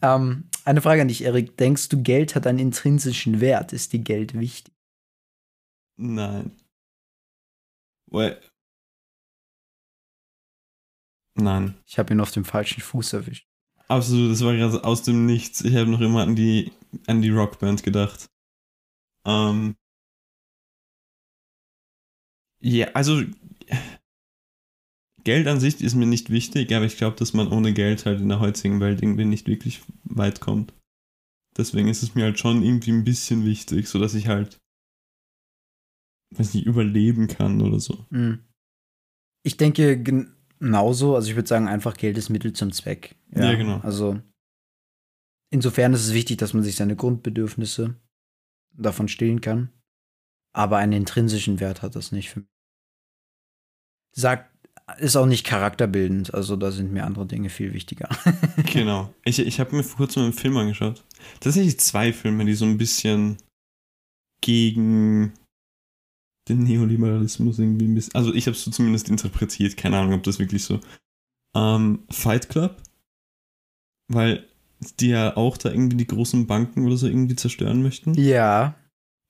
ähm, eine Frage an dich, Erik. Denkst du, Geld hat einen intrinsischen Wert? Ist dir Geld wichtig? Nein. Well. Nein. Ich habe ihn auf dem falschen Fuß erwischt. Absolut, das war gerade aus dem Nichts. Ich habe noch immer an die, an die Rockband gedacht. Ähm. Ja, also Geld an sich ist mir nicht wichtig, aber ich glaube, dass man ohne Geld halt in der heutigen Welt irgendwie nicht wirklich weit kommt. Deswegen ist es mir halt schon irgendwie ein bisschen wichtig, sodass ich halt, weiß nicht, überleben kann oder so. Hm. Ich denke genauso, also ich würde sagen, einfach Geld ist Mittel zum Zweck. Ja, genau. Also insofern ist es wichtig, dass man sich seine Grundbedürfnisse davon stillen kann. Aber einen intrinsischen Wert hat das nicht für mich. Sagt, ist auch nicht charakterbildend, also da sind mir andere Dinge viel wichtiger. [LAUGHS] genau. Ich, ich habe mir vor kurzem einen Film angeschaut. Tatsächlich zwei Filme, die so ein bisschen gegen den Neoliberalismus irgendwie ein bisschen. Also ich habe es so zumindest interpretiert, keine Ahnung, ob das wirklich so. Ähm, Fight Club, weil die ja auch da irgendwie die großen Banken oder so irgendwie zerstören möchten. Ja.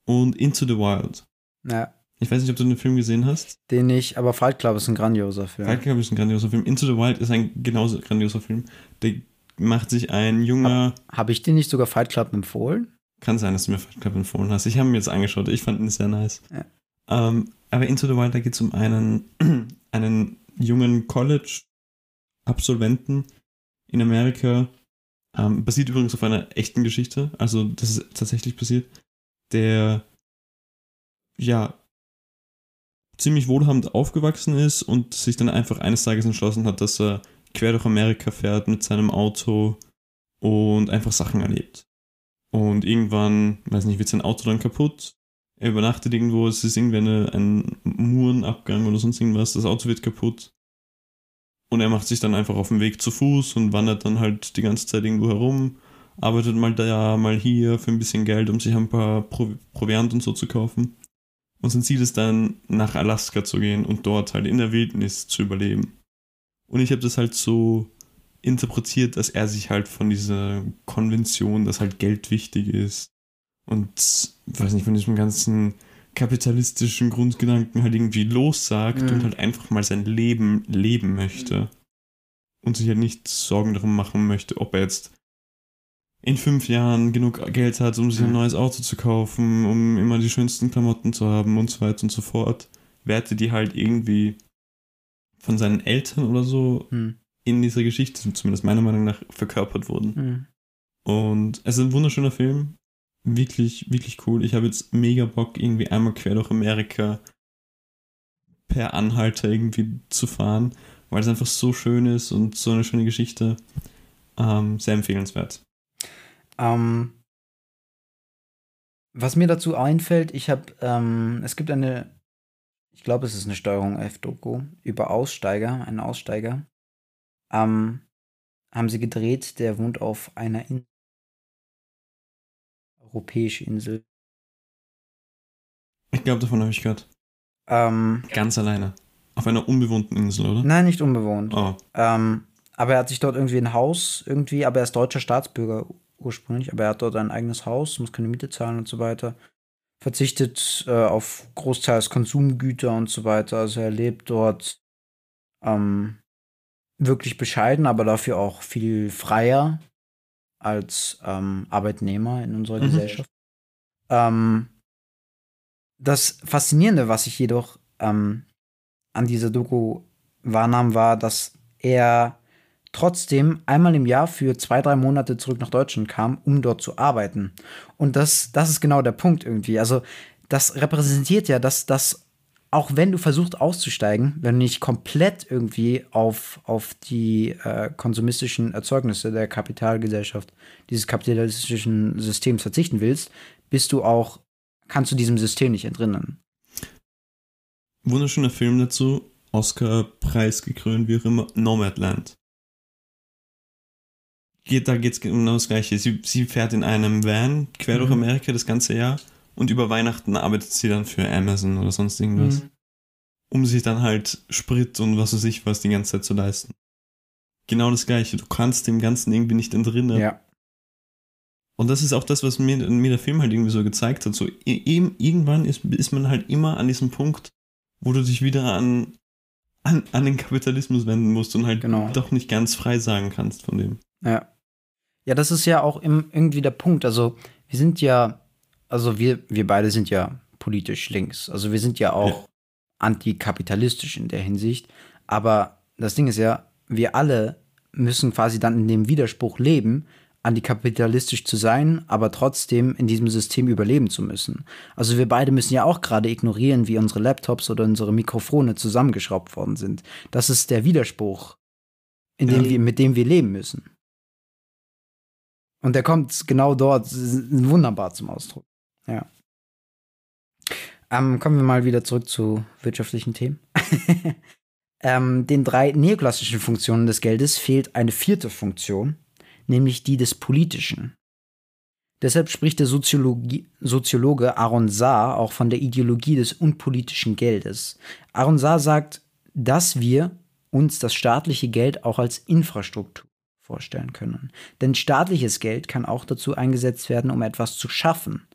Und Into the Wild. Ja. Ich weiß nicht, ob du den Film gesehen hast. Den nicht, aber Fight Club ist ein grandioser Film. Fight Club ist ein grandioser Film. Into the Wild ist ein genauso grandioser Film. Der macht sich ein junger. Habe hab ich dir nicht sogar Fight Club empfohlen? Kann sein, dass du mir Fight Club empfohlen hast. Ich habe ihn jetzt angeschaut. Ich fand ihn sehr nice. Ja. Ähm, aber Into the Wild, da geht es um einen, [CLEARS THROAT] einen jungen College-Absolventen in Amerika. Ähm, basiert übrigens auf einer echten Geschichte. Also, das ist tatsächlich passiert. Der ja ziemlich wohlhabend aufgewachsen ist und sich dann einfach eines Tages entschlossen hat, dass er quer durch Amerika fährt mit seinem Auto und einfach Sachen erlebt. Und irgendwann, weiß nicht, wird sein Auto dann kaputt. Er übernachtet irgendwo, es ist irgendwie eine, ein Murenabgang oder sonst irgendwas, das Auto wird kaputt. Und er macht sich dann einfach auf den Weg zu Fuß und wandert dann halt die ganze Zeit irgendwo herum, arbeitet mal da, mal hier für ein bisschen Geld, um sich ein paar Pro Proviant und so zu kaufen. Und sein Ziel ist dann, nach Alaska zu gehen und dort halt in der Wildnis zu überleben. Und ich habe das halt so interpretiert, dass er sich halt von dieser Konvention, dass halt Geld wichtig ist und, weiß nicht, von diesem ganzen kapitalistischen Grundgedanken halt irgendwie lossagt mhm. und halt einfach mal sein Leben leben möchte. Und sich halt nicht Sorgen darum machen möchte, ob er jetzt in fünf Jahren genug Geld hat, um sich ein mhm. neues Auto zu kaufen, um immer die schönsten Klamotten zu haben und so weiter und so fort. Werte, die halt irgendwie von seinen Eltern oder so hm. in dieser Geschichte, zumindest meiner Meinung nach, verkörpert wurden. Hm. Und es ist ein wunderschöner Film. Wirklich, wirklich cool. Ich habe jetzt mega Bock, irgendwie einmal quer durch Amerika per Anhalter irgendwie zu fahren, weil es einfach so schön ist und so eine schöne Geschichte. Ähm, sehr empfehlenswert. Ähm, was mir dazu einfällt, ich habe, ähm, es gibt eine, ich glaube, es ist eine Steuerung F-Doku über Aussteiger, einen Aussteiger. Ähm, haben sie gedreht, der wohnt auf einer Insel. Europäische Insel. Ich glaube, davon habe ich gehört. Ähm, Ganz alleine. Auf einer unbewohnten Insel, oder? Nein, nicht unbewohnt. Oh. Ähm, aber er hat sich dort irgendwie ein Haus, irgendwie, aber er ist deutscher Staatsbürger ursprünglich, aber er hat dort ein eigenes Haus, muss keine Miete zahlen und so weiter. Verzichtet äh, auf großteils Konsumgüter und so weiter. Also er lebt dort ähm, wirklich bescheiden, aber dafür auch viel freier als ähm, Arbeitnehmer in unserer mhm. Gesellschaft. Ähm, das Faszinierende, was ich jedoch ähm, an dieser Doku wahrnahm, war, dass er trotzdem einmal im Jahr für zwei, drei Monate zurück nach Deutschland kam, um dort zu arbeiten. Und das, das ist genau der Punkt irgendwie. Also, das repräsentiert ja, dass das, auch wenn du versuchst auszusteigen, wenn du nicht komplett irgendwie auf, auf die äh, konsumistischen Erzeugnisse der Kapitalgesellschaft, dieses kapitalistischen Systems verzichten willst, bist du auch, kannst du diesem System nicht entrinnen. Wunderschöner Film dazu, Oscar-Preis gekrönt, wie auch immer, Nomadland. Geht, da geht es genau das Gleiche. Sie, sie fährt in einem Van quer mhm. durch Amerika das ganze Jahr und über Weihnachten arbeitet sie dann für Amazon oder sonst irgendwas. Mhm. Um sich dann halt Sprit und was weiß ich was die ganze Zeit zu leisten. Genau das Gleiche. Du kannst dem Ganzen irgendwie nicht entrinnen. Ja. Und das ist auch das, was mir, mir der Film halt irgendwie so gezeigt hat. So, eben, irgendwann ist, ist man halt immer an diesem Punkt, wo du dich wieder an, an, an den Kapitalismus wenden musst und halt genau. doch nicht ganz frei sagen kannst von dem. Ja. Ja, das ist ja auch im, irgendwie der Punkt. Also, wir sind ja, also wir, wir beide sind ja politisch links. Also wir sind ja auch ja. antikapitalistisch in der Hinsicht. Aber das Ding ist ja, wir alle müssen quasi dann in dem Widerspruch leben, antikapitalistisch zu sein, aber trotzdem in diesem System überleben zu müssen. Also wir beide müssen ja auch gerade ignorieren, wie unsere Laptops oder unsere Mikrofone zusammengeschraubt worden sind. Das ist der Widerspruch, in dem ja. wir, mit dem wir leben müssen. Und der kommt genau dort wunderbar zum Ausdruck. Ja. Ähm, kommen wir mal wieder zurück zu wirtschaftlichen Themen. [LAUGHS] ähm, den drei neoklassischen Funktionen des Geldes fehlt eine vierte Funktion, nämlich die des Politischen. Deshalb spricht der Soziologe Aaron Saar auch von der Ideologie des unpolitischen Geldes. Aaron Saar sagt, dass wir uns das staatliche Geld auch als Infrastruktur vorstellen können. Denn staatliches Geld kann auch dazu eingesetzt werden, um etwas zu schaffen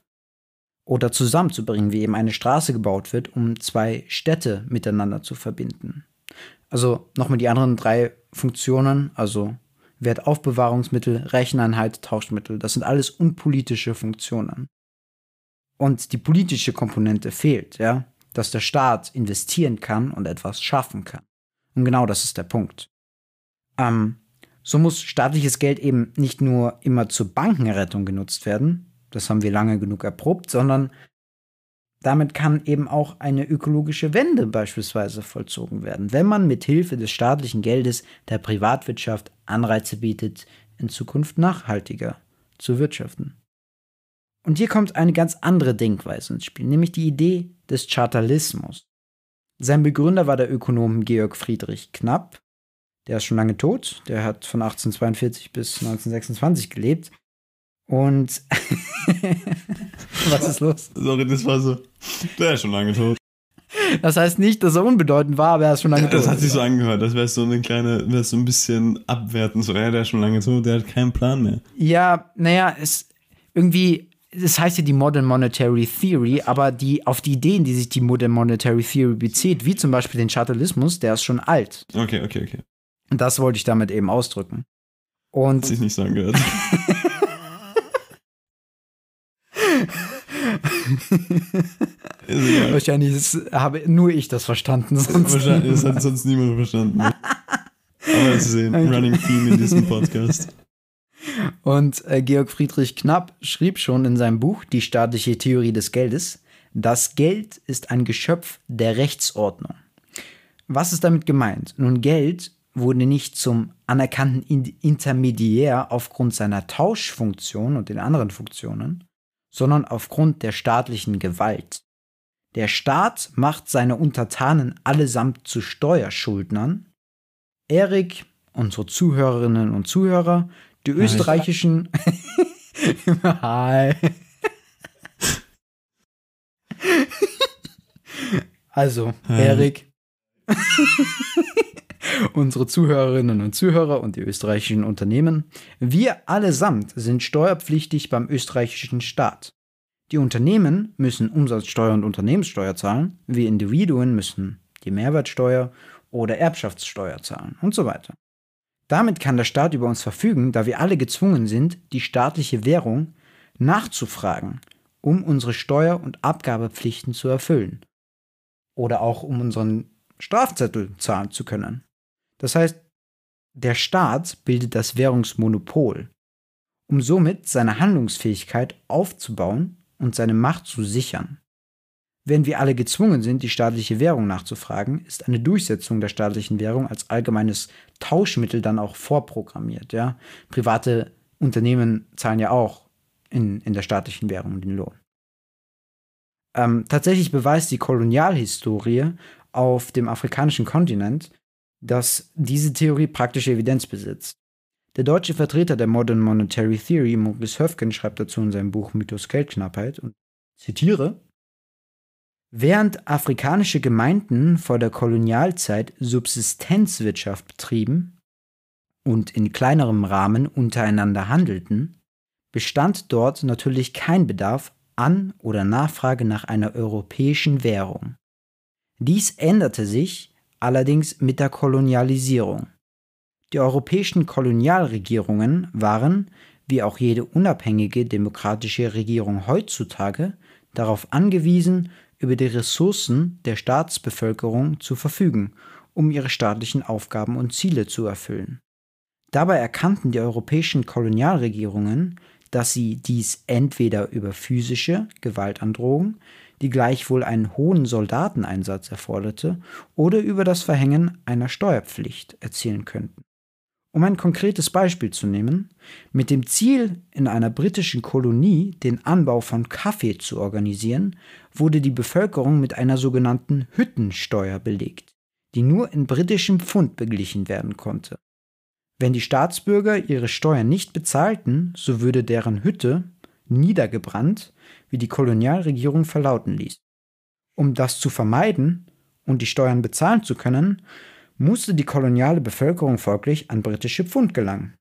oder zusammenzubringen, wie eben eine Straße gebaut wird, um zwei Städte miteinander zu verbinden. Also nochmal die anderen drei Funktionen, also Wertaufbewahrungsmittel, Recheneinheit, Tauschmittel, das sind alles unpolitische Funktionen. Und die politische Komponente fehlt, ja, dass der Staat investieren kann und etwas schaffen kann. Und genau das ist der Punkt. Ähm, so muss staatliches Geld eben nicht nur immer zur Bankenrettung genutzt werden, das haben wir lange genug erprobt, sondern damit kann eben auch eine ökologische Wende beispielsweise vollzogen werden, wenn man mit Hilfe des staatlichen Geldes der Privatwirtschaft Anreize bietet, in Zukunft nachhaltiger zu wirtschaften. Und hier kommt eine ganz andere Denkweise ins Spiel, nämlich die Idee des Chartalismus. Sein Begründer war der Ökonom Georg Friedrich Knapp, der ist schon lange tot. Der hat von 1842 bis 1926 gelebt. Und [LAUGHS] was ist los? Sorry, das war so. Der ist schon lange tot. Das heißt nicht, dass er unbedeutend war, aber er ist schon lange tot. Das hat sich so angehört, das wäre so eine kleine, wäre so ein bisschen abwertend, so, ja, der ist schon lange tot, der hat keinen Plan mehr. Ja, naja, es irgendwie, das heißt ja die Modern Monetary Theory, aber die, auf die Ideen, die sich die Modern Monetary Theory bezieht, wie zum Beispiel den Chartalismus, der ist schon alt. Okay, okay, okay. Das wollte ich damit eben ausdrücken. Und Hat sich nicht so angehört. Wahrscheinlich habe nur ich das verstanden. Sonst Wahrscheinlich, das hat sonst niemand verstanden. Aber es ist ein okay. Running Theme in diesem Podcast. Und äh, Georg Friedrich Knapp schrieb schon in seinem Buch Die staatliche Theorie des Geldes, das Geld ist ein Geschöpf der Rechtsordnung. Was ist damit gemeint? Nun, Geld wurde nicht zum anerkannten Intermediär aufgrund seiner Tauschfunktion und den anderen Funktionen, sondern aufgrund der staatlichen Gewalt. Der Staat macht seine Untertanen allesamt zu Steuerschuldnern. Erik, unsere Zuhörerinnen und Zuhörer, die österreichischen. [LAUGHS] Hi. also, Erik. [LAUGHS] unsere Zuhörerinnen und Zuhörer und die österreichischen Unternehmen, wir allesamt sind steuerpflichtig beim österreichischen Staat. Die Unternehmen müssen Umsatzsteuer und Unternehmenssteuer zahlen, wir Individuen müssen die Mehrwertsteuer oder Erbschaftssteuer zahlen und so weiter. Damit kann der Staat über uns verfügen, da wir alle gezwungen sind, die staatliche Währung nachzufragen, um unsere Steuer- und Abgabepflichten zu erfüllen. Oder auch um unseren Strafzettel zahlen zu können. Das heißt, der Staat bildet das Währungsmonopol, um somit seine Handlungsfähigkeit aufzubauen und seine Macht zu sichern. Wenn wir alle gezwungen sind, die staatliche Währung nachzufragen, ist eine Durchsetzung der staatlichen Währung als allgemeines Tauschmittel dann auch vorprogrammiert. Ja? Private Unternehmen zahlen ja auch in, in der staatlichen Währung den Lohn. Ähm, tatsächlich beweist die Kolonialhistorie auf dem afrikanischen Kontinent, dass diese Theorie praktische Evidenz besitzt. Der deutsche Vertreter der Modern Monetary Theory, Maurice Höfgen, schreibt dazu in seinem Buch Mythos Geldknappheit und zitiere: Während afrikanische Gemeinden vor der Kolonialzeit Subsistenzwirtschaft betrieben und in kleinerem Rahmen untereinander handelten, bestand dort natürlich kein Bedarf an oder Nachfrage nach einer europäischen Währung. Dies änderte sich allerdings mit der Kolonialisierung. Die europäischen Kolonialregierungen waren, wie auch jede unabhängige demokratische Regierung heutzutage, darauf angewiesen, über die Ressourcen der Staatsbevölkerung zu verfügen, um ihre staatlichen Aufgaben und Ziele zu erfüllen. Dabei erkannten die europäischen Kolonialregierungen, dass sie dies entweder über physische Gewaltandrohung, die gleichwohl einen hohen Soldateneinsatz erforderte, oder über das Verhängen einer Steuerpflicht erzielen könnten. Um ein konkretes Beispiel zu nehmen, mit dem Ziel, in einer britischen Kolonie den Anbau von Kaffee zu organisieren, wurde die Bevölkerung mit einer sogenannten Hüttensteuer belegt, die nur in britischem Pfund beglichen werden konnte. Wenn die Staatsbürger ihre Steuern nicht bezahlten, so würde deren Hütte niedergebrannt, wie die Kolonialregierung verlauten ließ. Um das zu vermeiden und die Steuern bezahlen zu können, musste die koloniale Bevölkerung folglich an britische Pfund gelangen.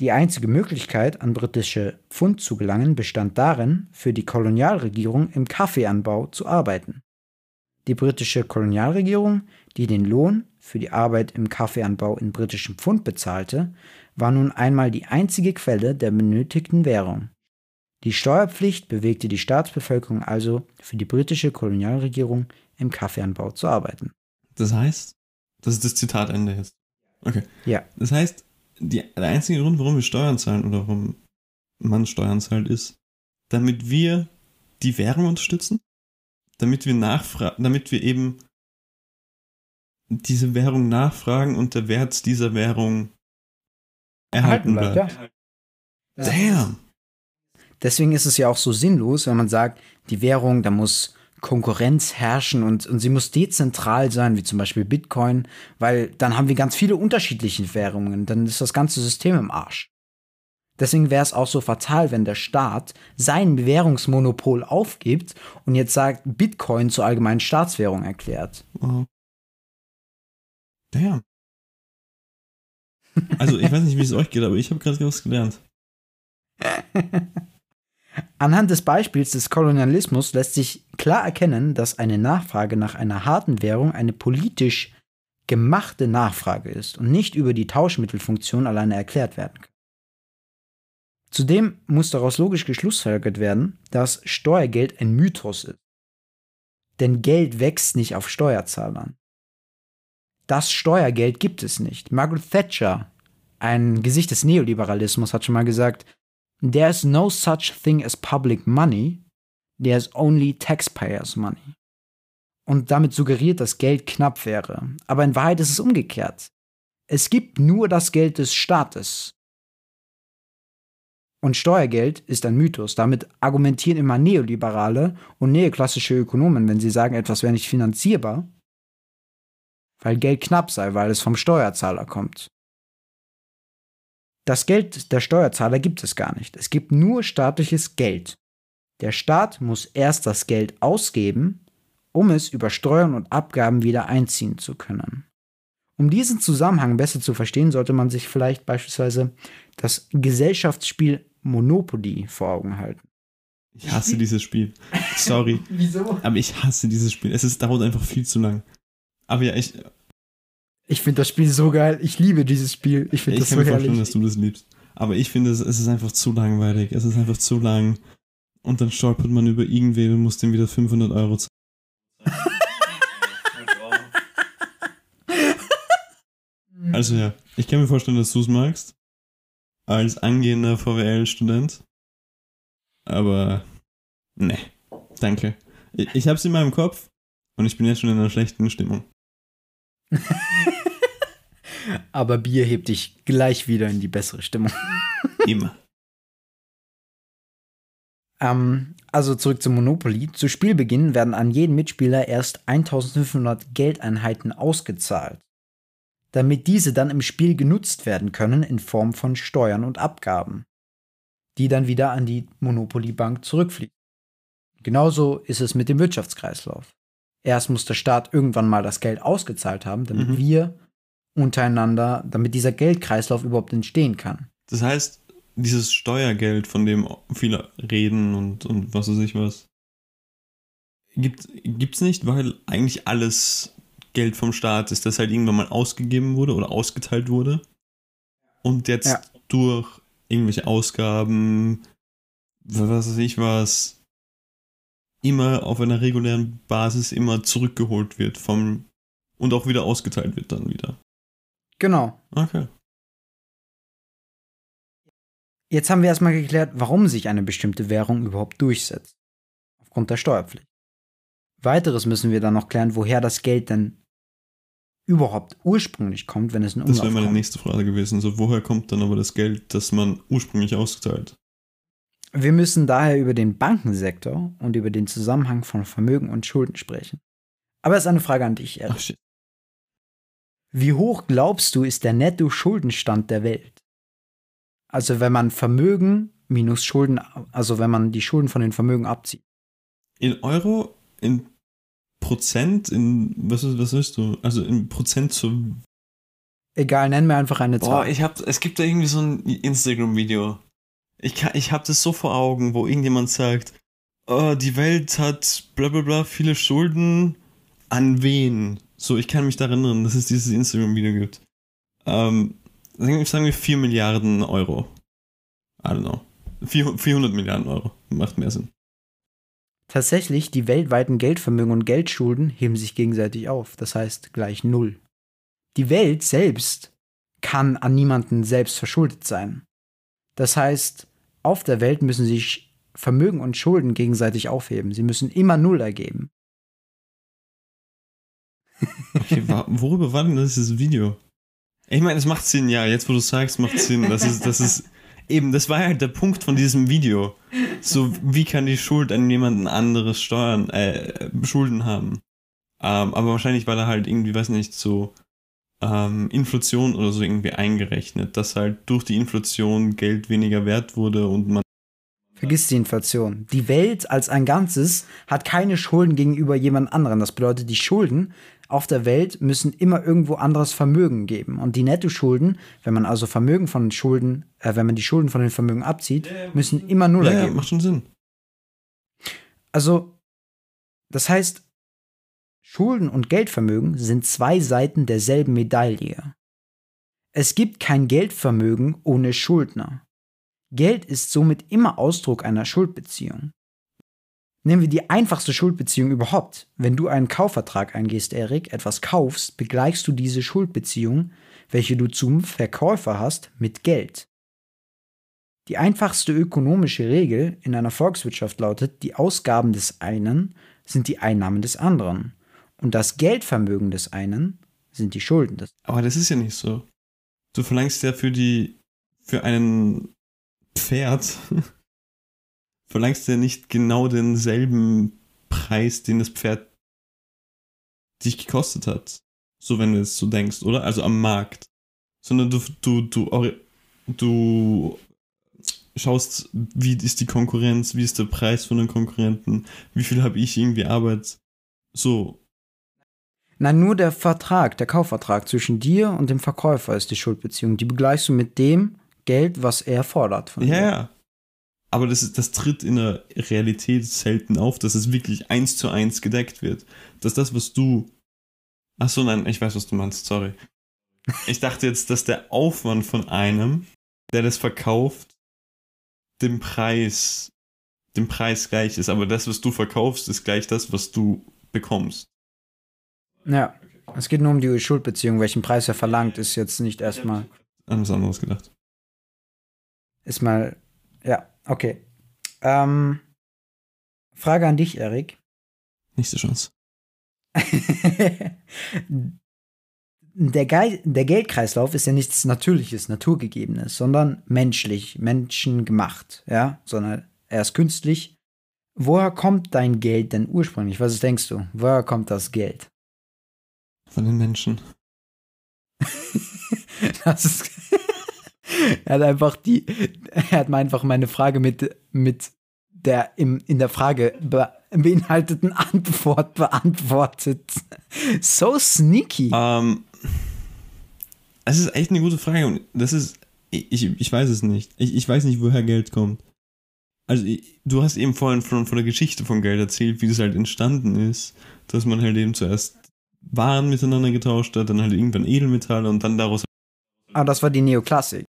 Die einzige Möglichkeit, an britische Pfund zu gelangen, bestand darin, für die Kolonialregierung im Kaffeeanbau zu arbeiten. Die britische Kolonialregierung, die den Lohn für die Arbeit im Kaffeeanbau in britischem Pfund bezahlte, war nun einmal die einzige Quelle der benötigten Währung. Die Steuerpflicht bewegte die Staatsbevölkerung also, für die britische Kolonialregierung im Kaffeeanbau zu arbeiten. Das heißt, das ist das Zitatende jetzt. Okay. Ja. Das heißt, die, der einzige Grund, warum wir Steuern zahlen oder warum man Steuern zahlt, ist, damit wir die Währung unterstützen, damit wir nachfragen, damit wir eben diese Währung nachfragen und der Wert dieser Währung erhalten, bleibt. bleibt. Ja. Damn. Deswegen ist es ja auch so sinnlos, wenn man sagt, die Währung, da muss Konkurrenz herrschen und, und sie muss dezentral sein, wie zum Beispiel Bitcoin, weil dann haben wir ganz viele unterschiedliche Währungen, dann ist das ganze System im Arsch. Deswegen wäre es auch so fatal, wenn der Staat sein Währungsmonopol aufgibt und jetzt sagt, Bitcoin zur allgemeinen Staatswährung erklärt. Wow. Damn. Also ich weiß nicht, wie es euch geht, aber ich habe gerade was gelernt. [LAUGHS] Anhand des Beispiels des Kolonialismus lässt sich klar erkennen, dass eine Nachfrage nach einer harten Währung eine politisch gemachte Nachfrage ist und nicht über die Tauschmittelfunktion alleine erklärt werden kann. Zudem muss daraus logisch geschlussfolgert werden, dass Steuergeld ein Mythos ist. Denn Geld wächst nicht auf Steuerzahlern. Das Steuergeld gibt es nicht. Margaret Thatcher, ein Gesicht des Neoliberalismus, hat schon mal gesagt, There's no such thing as public money, there's only taxpayers' money. Und damit suggeriert, dass Geld knapp wäre. Aber in Wahrheit ist es umgekehrt. Es gibt nur das Geld des Staates. Und Steuergeld ist ein Mythos. Damit argumentieren immer neoliberale und neoklassische Ökonomen, wenn sie sagen, etwas wäre nicht finanzierbar, weil Geld knapp sei, weil es vom Steuerzahler kommt. Das Geld der Steuerzahler gibt es gar nicht. Es gibt nur staatliches Geld. Der Staat muss erst das Geld ausgeben, um es über Steuern und Abgaben wieder einziehen zu können. Um diesen Zusammenhang besser zu verstehen, sollte man sich vielleicht beispielsweise das Gesellschaftsspiel Monopoly vor Augen halten. Ich hasse dieses Spiel. Sorry. [LAUGHS] Wieso? Aber ich hasse dieses Spiel. Es ist, dauert einfach viel zu lang. Aber ja, ich, ich finde das Spiel so geil. Ich liebe dieses Spiel. Ich finde das so herrlich. Ich kann mir vorstellen, dass du das liebst. Aber ich finde, es, ist einfach zu langweilig. Es ist einfach zu lang. Und dann stolpert man über irgendwen und muss dem wieder 500 Euro zahlen. [LAUGHS] also ja, ich kann mir vorstellen, dass du es magst. Als angehender VWL-Student. Aber ne, danke. Ich, ich hab's in meinem Kopf und ich bin jetzt schon in einer schlechten Stimmung. [LAUGHS] Aber Bier hebt dich gleich wieder in die bessere Stimmung. [LAUGHS] Immer. Ähm, also zurück zum Monopoly. Zu Spielbeginn werden an jeden Mitspieler erst 1500 Geldeinheiten ausgezahlt, damit diese dann im Spiel genutzt werden können in Form von Steuern und Abgaben, die dann wieder an die Monopoly-Bank zurückfließen. Genauso ist es mit dem Wirtschaftskreislauf. Erst muss der Staat irgendwann mal das Geld ausgezahlt haben, damit Mhm. wir untereinander, damit dieser Geldkreislauf überhaupt entstehen kann. Das heißt, dieses Steuergeld, von dem viele reden und, und was weiß ich was, gibt gibt's nicht, weil eigentlich alles Geld vom Staat ist, das halt irgendwann mal ausgegeben wurde oder ausgeteilt wurde und jetzt Ja. durch irgendwelche Ausgaben, was weiß ich was, immer auf einer regulären Basis immer zurückgeholt wird vom und auch wieder ausgeteilt wird dann wieder. Genau. Okay. Jetzt haben wir erstmal geklärt, warum sich eine bestimmte Währung überhaupt durchsetzt. Aufgrund der Steuerpflicht. Weiteres müssen wir dann noch klären, woher das Geld denn überhaupt ursprünglich kommt, wenn es in Das Umlauf wäre meine kommt. nächste Frage gewesen. So, woher kommt dann aber das Geld, das man ursprünglich ausgeteilt? Wir müssen daher über den Bankensektor und über den Zusammenhang von Vermögen und Schulden sprechen. Aber es ist eine Frage an dich, Eric. Ach shit. Wie hoch glaubst du ist der Netto-Schuldenstand der Welt? Also wenn man Vermögen minus Schulden, also wenn man die Schulden von den Vermögen abzieht. In Euro, in Prozent, in was ist, was ist du? Also in Prozent zu. Egal, nenn mir einfach eine Boah, Zahl. ich hab, es gibt da irgendwie so ein Instagram-Video. Ich, kann, ich hab das so vor Augen, wo irgendjemand sagt, oh, die Welt hat bla bla bla viele Schulden. An wen? So, ich kann mich daran erinnern, dass es dieses Instagram-Video gibt. Ähm, sagen wir- sagen wir 4 Milliarden Euro. I don't know. 400 400 Milliarden Euro. Macht mehr Sinn. Tatsächlich, die weltweiten Geldvermögen und Geldschulden heben sich gegenseitig auf. Das heißt gleich Null. Die Welt selbst kann an niemanden selbst verschuldet sein. Das heißt, auf der Welt müssen sich Vermögen und Schulden gegenseitig aufheben. Sie müssen immer Null ergeben. Okay, worüber war denn das Video? Ich meine, es macht Sinn, ja, jetzt wo du sagst, macht Sinn. Das ist, das ist, eben, das war halt der Punkt von diesem Video. So, wie kann die Schuld an jemanden anderes steuern, äh, Schulden haben? Ähm, aber wahrscheinlich war da halt irgendwie, weiß nicht, so, ähm, Inflation oder so irgendwie eingerechnet, dass halt durch die Inflation Geld weniger wert wurde und man Vergiss die Inflation. Die Welt als ein Ganzes hat keine Schulden gegenüber jemand anderem. Das bedeutet, die Schulden auf der Welt müssen immer irgendwo anderes Vermögen geben. Und die Nettoschulden, wenn man also Vermögen von Schulden, äh, wenn man die Schulden von den Vermögen abzieht, müssen immer Null ja, ja, macht schon Sinn. Also, das heißt, Schulden und Geldvermögen sind zwei Seiten derselben Medaille. Es gibt kein Geldvermögen ohne Schuldner. Geld ist somit immer Ausdruck einer Schuldbeziehung. Nehmen wir die einfachste Schuldbeziehung überhaupt. Wenn du einen Kaufvertrag eingehst, Erik, etwas kaufst, begleichst du diese Schuldbeziehung, welche du zum Verkäufer hast, mit Geld. Die einfachste ökonomische Regel in einer Volkswirtschaft lautet, die Ausgaben des einen sind die Einnahmen des anderen und das Geldvermögen des einen sind die Schulden des Aber das ist ja nicht so. Du verlangst ja für die, für einen Pferd, [LAUGHS] verlangst ja nicht genau denselben Preis, den das Pferd dich gekostet hat. So, wenn du es so denkst, oder? Also am Markt. Sondern du, du, du, du schaust, wie ist die Konkurrenz, wie ist der Preis von den Konkurrenten, wie viel habe ich irgendwie Arbeit. So, Nein, nur der Vertrag, der Kaufvertrag zwischen dir und dem Verkäufer ist die Schuldbeziehung. Die begleichst du mit dem Geld, was er fordert von Ja, dir. ja. Aber das, ist, das tritt in der Realität selten auf, dass es wirklich eins zu eins gedeckt wird. Dass das, was du. Ach so, nein, ich weiß, was du meinst, sorry. Ich dachte jetzt, dass der Aufwand von einem, der das verkauft, dem Preis, dem Preis gleich ist. Aber das, was du verkaufst, ist gleich das, was du bekommst. Ja. Es geht nur um die Schuldbeziehung. Welchen Preis er verlangt, ist jetzt nicht erstmal. An was anderes gedacht. Ist mal. Ja, okay. Ähm, Frage an dich, Erik. Nächste Chance. [LAUGHS] der, Gei der Geldkreislauf ist ja nichts Natürliches, Naturgegebenes, sondern menschlich, menschengemacht, ja, sondern er ist künstlich. Woher kommt dein Geld denn ursprünglich? Was denkst du? Woher kommt das Geld? Von den Menschen. [LAUGHS] das ist. [LAUGHS] er hat einfach die. Er hat mir einfach meine Frage mit, mit der im, in der Frage be, beinhalteten Antwort beantwortet. [LAUGHS] So sneaky. Ähm, es ist echt eine gute Frage und das ist. Ich, ich weiß es nicht. Ich, ich weiß nicht, woher Geld kommt. Also, ich, du hast eben vorhin von, von der Geschichte von Geld erzählt, wie das halt entstanden ist, dass man halt eben zuerst waren miteinander getauscht hat, dann halt irgendwann Edelmetalle und dann daraus. Aber das war die Neoklassik,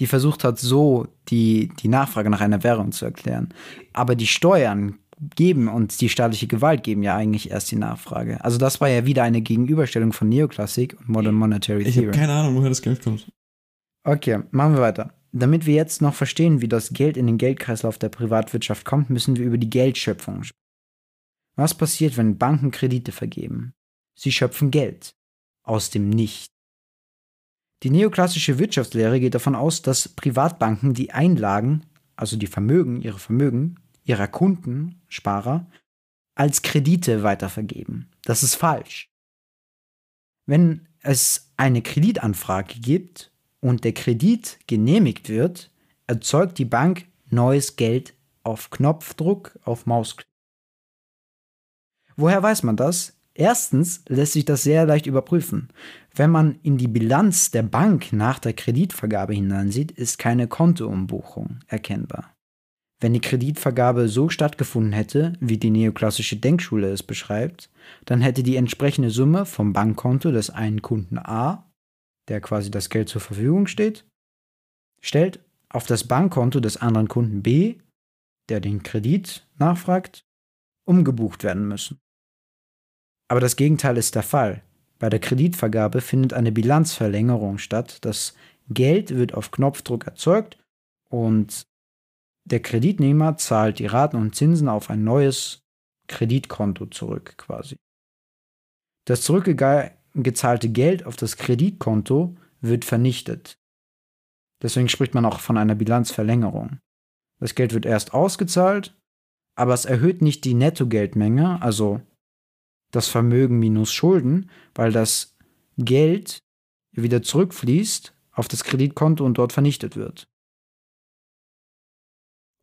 die versucht hat, so die, die Nachfrage nach einer Währung zu erklären. Aber die Steuern geben und die staatliche Gewalt geben ja eigentlich erst die Nachfrage. Also das war ja wieder eine Gegenüberstellung von Neoklassik und Modern Monetary Ich Theory. habe keine Ahnung, woher das Geld kommt. Okay, machen wir weiter. Damit wir jetzt noch verstehen, wie das Geld in den Geldkreislauf der Privatwirtschaft kommt, müssen wir über die Geldschöpfung sprechen. Was passiert, wenn Banken Kredite vergeben? Sie schöpfen Geld aus dem Nicht. Die neoklassische Wirtschaftslehre geht davon aus, dass Privatbanken die Einlagen, also die Vermögen, ihre Vermögen, ihrer Kunden, Sparer, als Kredite weitervergeben. Das ist falsch. Wenn es eine Kreditanfrage gibt und der Kredit genehmigt wird, erzeugt die Bank neues Geld auf Knopfdruck auf Mausklick. Woher weiß man das? Erstens lässt sich das sehr leicht überprüfen. Wenn man in die Bilanz der Bank nach der Kreditvergabe hineinsieht, ist keine Kontoumbuchung erkennbar. Wenn die Kreditvergabe so stattgefunden hätte, wie die neoklassische Denkschule es beschreibt, dann hätte die entsprechende Summe vom Bankkonto des einen Kunden A, der quasi das Geld zur Verfügung steht, stellt auf das Bankkonto des anderen Kunden B, der den Kredit nachfragt, umgebucht werden müssen. Aber das Gegenteil ist der Fall. Bei der Kreditvergabe findet eine Bilanzverlängerung statt. Das Geld wird auf Knopfdruck erzeugt und der Kreditnehmer zahlt die Raten und Zinsen auf ein neues Kreditkonto zurück quasi. Das zurückgezahlte Geld auf das Kreditkonto wird vernichtet. Deswegen spricht man auch von einer Bilanzverlängerung. Das Geld wird erst ausgezahlt, aber es erhöht nicht die Nettogeldmenge, also das Vermögen minus Schulden, weil das Geld wieder zurückfließt auf das Kreditkonto und dort vernichtet wird.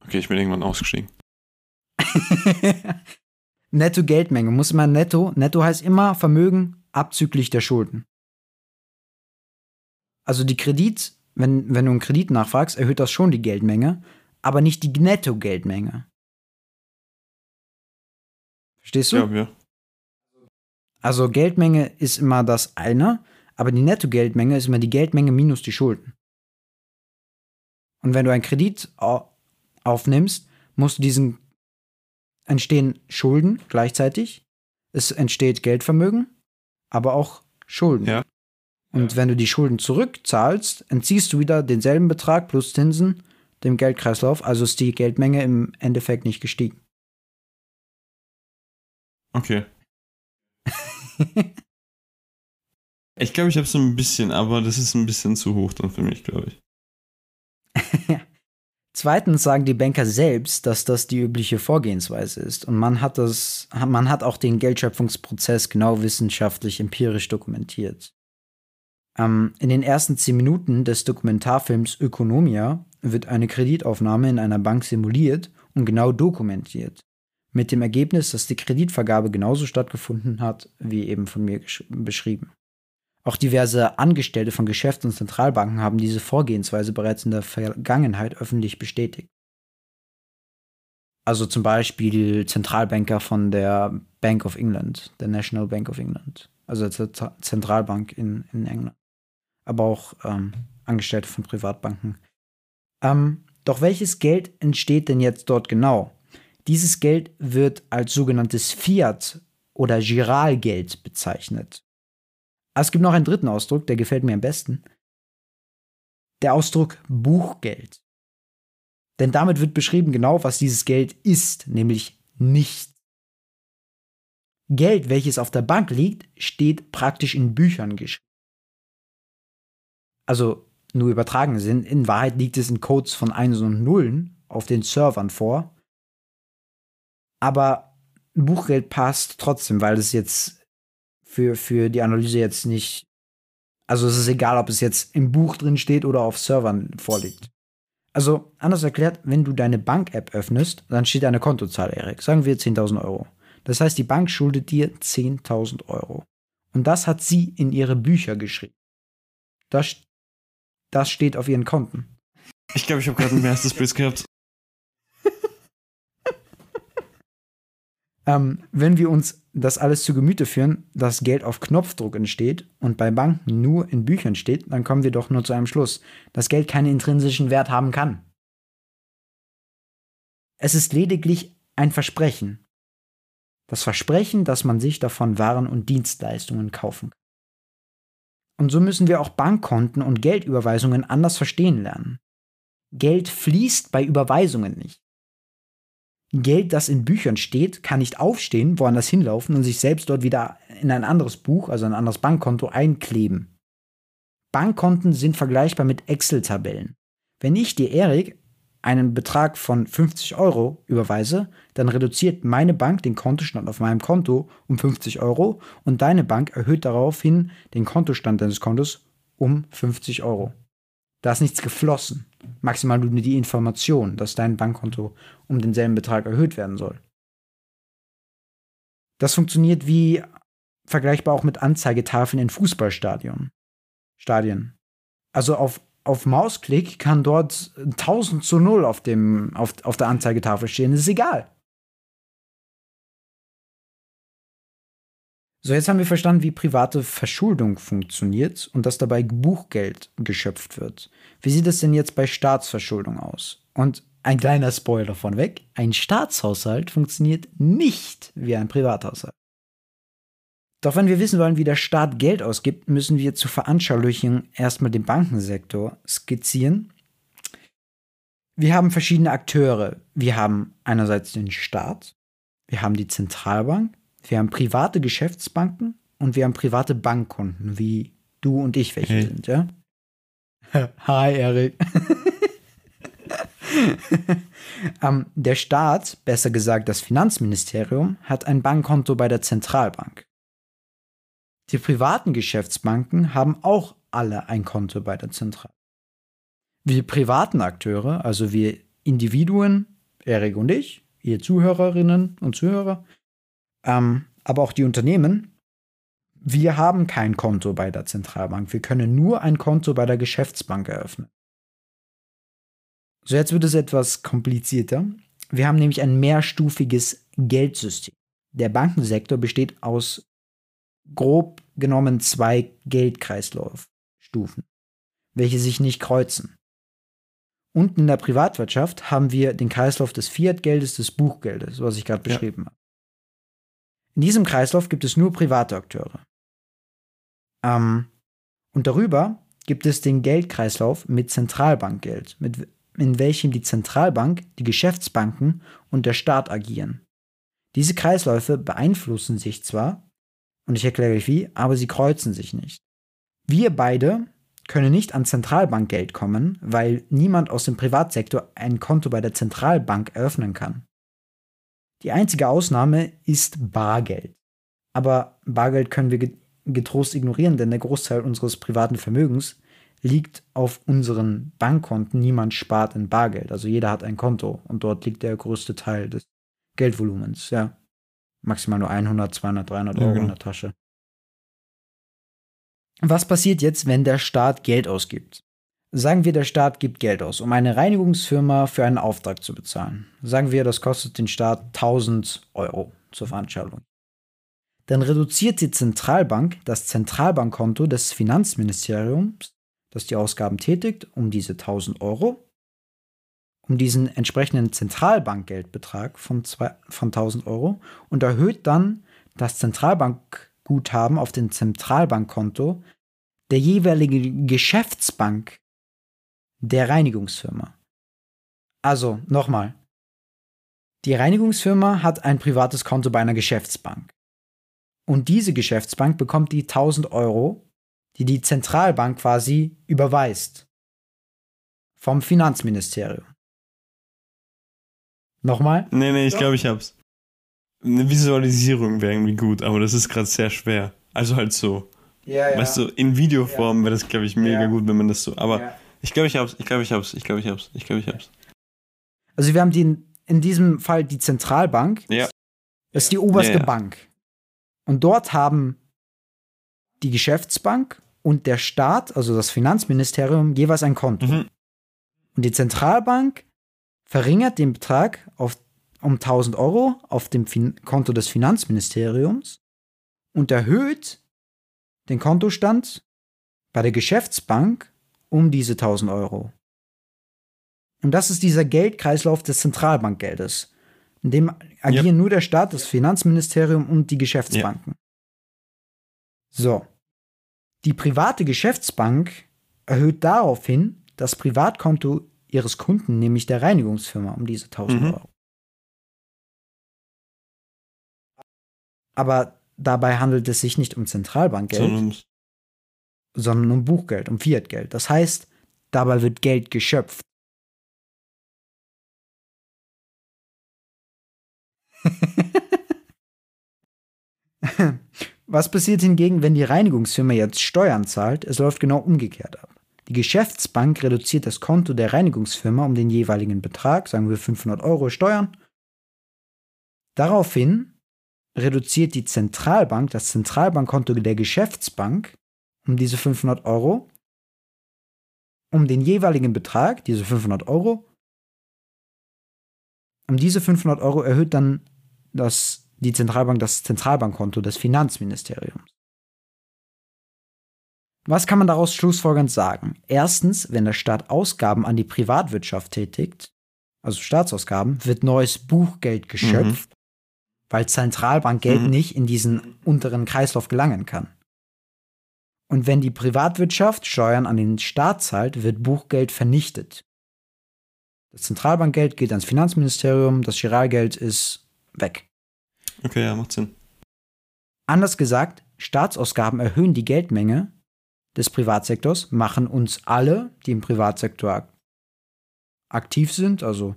Okay, ich bin irgendwann ausgestiegen. [LAUGHS] netto Geldmenge muss immer netto. Netto heißt immer Vermögen abzüglich der Schulden. Also die Kredit, wenn, wenn du einen Kredit nachfragst, erhöht das schon die Geldmenge, aber nicht die Netto-Geldmenge. Verstehst du? Ja, ja. Also Geldmenge ist immer das eine, aber die Netto-Geldmenge ist immer die Geldmenge minus die Schulden. Und wenn du einen Kredit aufnimmst, musst du diesen entstehen Schulden gleichzeitig. Es entsteht Geldvermögen, aber auch Schulden. Ja. Und Ja. wenn du die Schulden zurückzahlst, entziehst du wieder denselben Betrag plus Zinsen dem Geldkreislauf, also ist die Geldmenge im Endeffekt nicht gestiegen. Okay. [LAUGHS] Ich glaube, ich habe so ein bisschen, aber das ist ein bisschen zu hoch dann für mich, glaube ich. [LAUGHS] Zweitens sagen die Banker selbst, dass das die übliche Vorgehensweise ist. Und man hat das, man hat auch den Geldschöpfungsprozess genau wissenschaftlich empirisch dokumentiert. Ähm, in den ersten zehn Minuten des Dokumentarfilms Ökonomia wird eine Kreditaufnahme in einer Bank simuliert und genau dokumentiert. Mit dem Ergebnis, dass die Kreditvergabe genauso stattgefunden hat, wie eben von mir beschrieben. Auch diverse Angestellte von Geschäfts- und Zentralbanken haben diese Vorgehensweise bereits in der Vergangenheit öffentlich bestätigt. Also zum Beispiel Zentralbanker von der Bank of England, der National Bank of England, also der Zentralbank in, in England. Aber auch ähm, Angestellte von Privatbanken. Ähm, doch welches Geld entsteht denn jetzt dort genau? Dieses Geld wird als sogenanntes Fiat oder Giralgeld bezeichnet. Aber es gibt noch einen dritten Ausdruck, der gefällt mir am besten. Der Ausdruck Buchgeld. Denn damit wird beschrieben genau, was dieses Geld ist, nämlich nicht. Geld, welches auf der Bank liegt, steht praktisch in Büchern geschrieben. Also nur übertragen sind, in Wahrheit liegt es in Codes von Einsen und Nullen auf den Servern vor, Aber Buchgeld passt trotzdem, weil es jetzt für, für die Analyse jetzt nicht. Also es ist egal, ob es jetzt im Buch drin steht oder auf Servern vorliegt. Also anders erklärt, wenn du deine Bank-App öffnest, dann steht eine Kontozahl, Erik. Sagen wir 10.000 Euro. Das heißt, die Bank schuldet dir 10.000 Euro. Und das hat sie in ihre Bücher geschrieben. Das, das steht auf ihren Konten. Ich glaube, ich habe gerade ein erstes Bild gehabt. Ähm, wenn wir uns das alles zu Gemüte führen, dass Geld auf Knopfdruck entsteht und bei Banken nur in Büchern steht, dann kommen wir doch nur zu einem Schluss, dass Geld keinen intrinsischen Wert haben kann. Es ist lediglich ein Versprechen. Das Versprechen, dass man sich davon Waren und Dienstleistungen kaufen kann. Und so müssen wir auch Bankkonten und Geldüberweisungen anders verstehen lernen. Geld fließt bei Überweisungen nicht. Geld, das in Büchern steht, kann nicht aufstehen, woanders hinlaufen und sich selbst dort wieder in ein anderes Buch, also ein anderes Bankkonto, einkleben. Bankkonten sind vergleichbar mit Excel-Tabellen. Wenn ich dir, Erik, einen Betrag von 50 Euro überweise, dann reduziert meine Bank den Kontostand auf meinem Konto um 50 Euro und deine Bank erhöht daraufhin den Kontostand deines Kontos um 50 Euro. Da ist nichts geflossen. Maximal nur die Information, dass dein Bankkonto um denselben Betrag erhöht werden soll. Das funktioniert wie vergleichbar auch mit Anzeigetafeln in Fußballstadien. Stadien. Also auf, auf Mausklick kann dort 1000 zu 0 auf, dem, auf, auf der Anzeigetafel stehen. Das ist egal. So, jetzt haben wir verstanden, wie private Verschuldung funktioniert und dass dabei Buchgeld geschöpft wird. Wie sieht es denn jetzt bei Staatsverschuldung aus? Und ein kleiner Spoiler von weg, ein Staatshaushalt funktioniert nicht wie ein Privathaushalt. Doch wenn wir wissen wollen, wie der Staat Geld ausgibt, müssen wir zur Veranschaulichung erstmal den Bankensektor skizzieren. Wir haben verschiedene Akteure. Wir haben einerseits den Staat, wir haben die Zentralbank, wir haben private Geschäftsbanken und wir haben private Bankkonten, wie du und ich welche hey. sind, ja? [LAUGHS] Hi, Erik. um, [LAUGHS] der Staat, besser gesagt das Finanzministerium, hat ein Bankkonto bei der Zentralbank. Die privaten Geschäftsbanken haben auch alle ein Konto bei der Zentralbank. Wir privaten Akteure, also wir Individuen, Erik und ich, ihr Zuhörerinnen und Zuhörer, ähm, aber auch die Unternehmen, wir haben kein Konto bei der Zentralbank. Wir können nur ein Konto bei der Geschäftsbank eröffnen. So, jetzt wird es etwas komplizierter. Wir haben nämlich ein mehrstufiges Geldsystem. Der Bankensektor besteht aus grob genommen zwei Geldkreislaufstufen, welche sich nicht kreuzen. Unten in der Privatwirtschaft haben wir den Kreislauf des Fiat-Geldes, des Buchgeldes, was ich gerade ja. beschrieben habe. In diesem Kreislauf gibt es nur private Akteure. Ähm, und darüber gibt es den Geldkreislauf mit Zentralbankgeld, mit, in welchem die Zentralbank, die Geschäftsbanken und der Staat agieren. Diese Kreisläufe beeinflussen sich zwar, und ich erkläre euch wie, aber sie kreuzen sich nicht. Wir beide können nicht an Zentralbankgeld kommen, weil niemand aus dem Privatsektor ein Konto bei der Zentralbank eröffnen kann. Die einzige Ausnahme ist Bargeld. Aber Bargeld können wir getrost ignorieren, denn der Großteil unseres privaten Vermögens liegt auf unseren Bankkonten. Niemand spart in Bargeld. Also jeder hat ein Konto und dort liegt der größte Teil des Geldvolumens. Ja. Maximal nur 100, 200, 300 Euro ja, genau. in der Tasche. Was passiert jetzt, wenn der Staat Geld ausgibt? Sagen wir, der Staat gibt Geld aus, um eine Reinigungsfirma für einen Auftrag zu bezahlen. Sagen wir, das kostet den Staat 1000 Euro zur Veranstaltung. Dann reduziert die Zentralbank das Zentralbankkonto des Finanzministeriums, das die Ausgaben tätigt, um diese 1000 Euro, um diesen entsprechenden Zentralbankgeldbetrag von, von 1000 Euro und erhöht dann das Zentralbankguthaben auf dem Zentralbankkonto der jeweiligen Geschäftsbank der Reinigungsfirma. Also, nochmal. Die Reinigungsfirma hat ein privates Konto bei einer Geschäftsbank. Und diese Geschäftsbank bekommt die 1000 Euro, die die Zentralbank quasi überweist. Vom Finanzministerium. Nochmal? Nee, nee, ich glaube, ich hab's. Eine Visualisierung wäre irgendwie gut, aber das ist gerade sehr schwer. Also halt so. Ja, ja. Weißt du, in Videoform wäre das, glaube ich, mega Ja. gut, wenn man das so. Aber Ja. Ich glaube, ich hab's, ich glaube, ich hab's, ich glaube, ich hab's, ich glaube, ich hab's. Also wir haben die, in diesem Fall die Zentralbank. Ja. Das ist die oberste Ja, ja. Bank. Und dort haben die Geschäftsbank und der Staat, also das Finanzministerium, jeweils ein Konto. Mhm. Und die Zentralbank verringert den Betrag auf, um 1000 Euro auf dem fin Konto des Finanzministeriums und erhöht den Kontostand bei der Geschäftsbank um diese 1000 Euro. Und das ist dieser Geldkreislauf des Zentralbankgeldes. In dem agieren nur der Staat, das Finanzministerium und die Geschäftsbanken. So. Die private Geschäftsbank erhöht daraufhin das Privatkonto ihres Kunden, nämlich der Reinigungsfirma, um diese 1000 Mhm. Euro. Aber dabei handelt es sich nicht um Zentralbankgeld, Sondern, um Buchgeld, um Fiatgeld. Das heißt, dabei wird Geld geschöpft. [LAUGHS] Was passiert hingegen, wenn die Reinigungsfirma jetzt Steuern zahlt? Es läuft genau umgekehrt ab. Die Geschäftsbank reduziert das Konto der Reinigungsfirma um den jeweiligen Betrag, sagen wir 500 Euro Steuern. Daraufhin reduziert die Zentralbank das Zentralbankkonto der Geschäftsbank um diese 500 Euro, um den jeweiligen Betrag, diese 500 Euro, um diese 500 Euro erhöht dann das, die Zentralbank das Zentralbankkonto des Finanzministeriums. Was kann man daraus schlussfolgernd sagen? Erstens, wenn der Staat Ausgaben an die Privatwirtschaft tätigt, also Staatsausgaben, wird neues Buchgeld geschöpft, weil Zentralbankgeld Mhm. nicht in diesen unteren Kreislauf gelangen kann. Und wenn die Privatwirtschaft Steuern an den Staat zahlt, wird Buchgeld vernichtet. Das Zentralbankgeld geht ans Finanzministerium, das Giralgeld ist weg. okay, ja, macht Sinn. Anders gesagt, Staatsausgaben erhöhen die Geldmenge des Privatsektors, machen uns alle, die im Privatsektor ak aktiv sind, also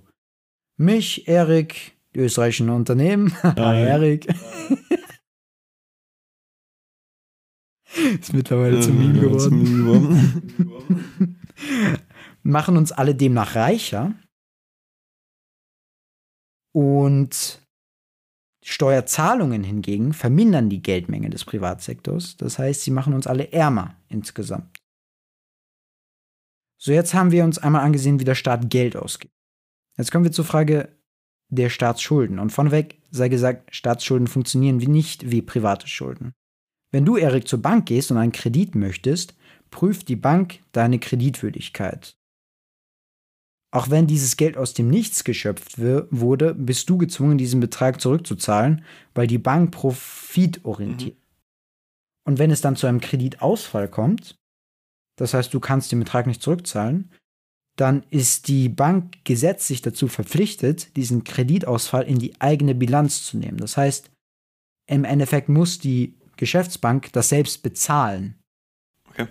mich, Erik, die österreichischen Unternehmen. [LAUGHS] Erik. [LAUGHS] [LAUGHS] ist mittlerweile zum Meme zum geworden. [LAUGHS] machen uns alle demnach reicher und Steuerzahlungen hingegen vermindern die Geldmenge des Privatsektors. Das heißt, sie machen uns alle ärmer insgesamt. So, jetzt haben wir uns einmal angesehen, wie der Staat Geld ausgibt. Jetzt kommen wir zur Frage der Staatsschulden. Und vorneweg sei gesagt, Staatsschulden funktionieren wie nicht wie private Schulden. Wenn du, Erik, zur Bank gehst und einen Kredit möchtest, prüft die Bank deine Kreditwürdigkeit. Auch wenn dieses Geld aus dem Nichts geschöpft wurde, bist du gezwungen, diesen Betrag zurückzuzahlen, weil die Bank profitorientiert. Und wenn es dann zu einem Kreditausfall kommt, das heißt, du kannst den Betrag nicht zurückzahlen, dann ist die Bank gesetzlich dazu verpflichtet, diesen Kreditausfall in die eigene Bilanz zu nehmen. Das heißt, im Endeffekt muss die Geschäftsbank das selbst bezahlen. Okay.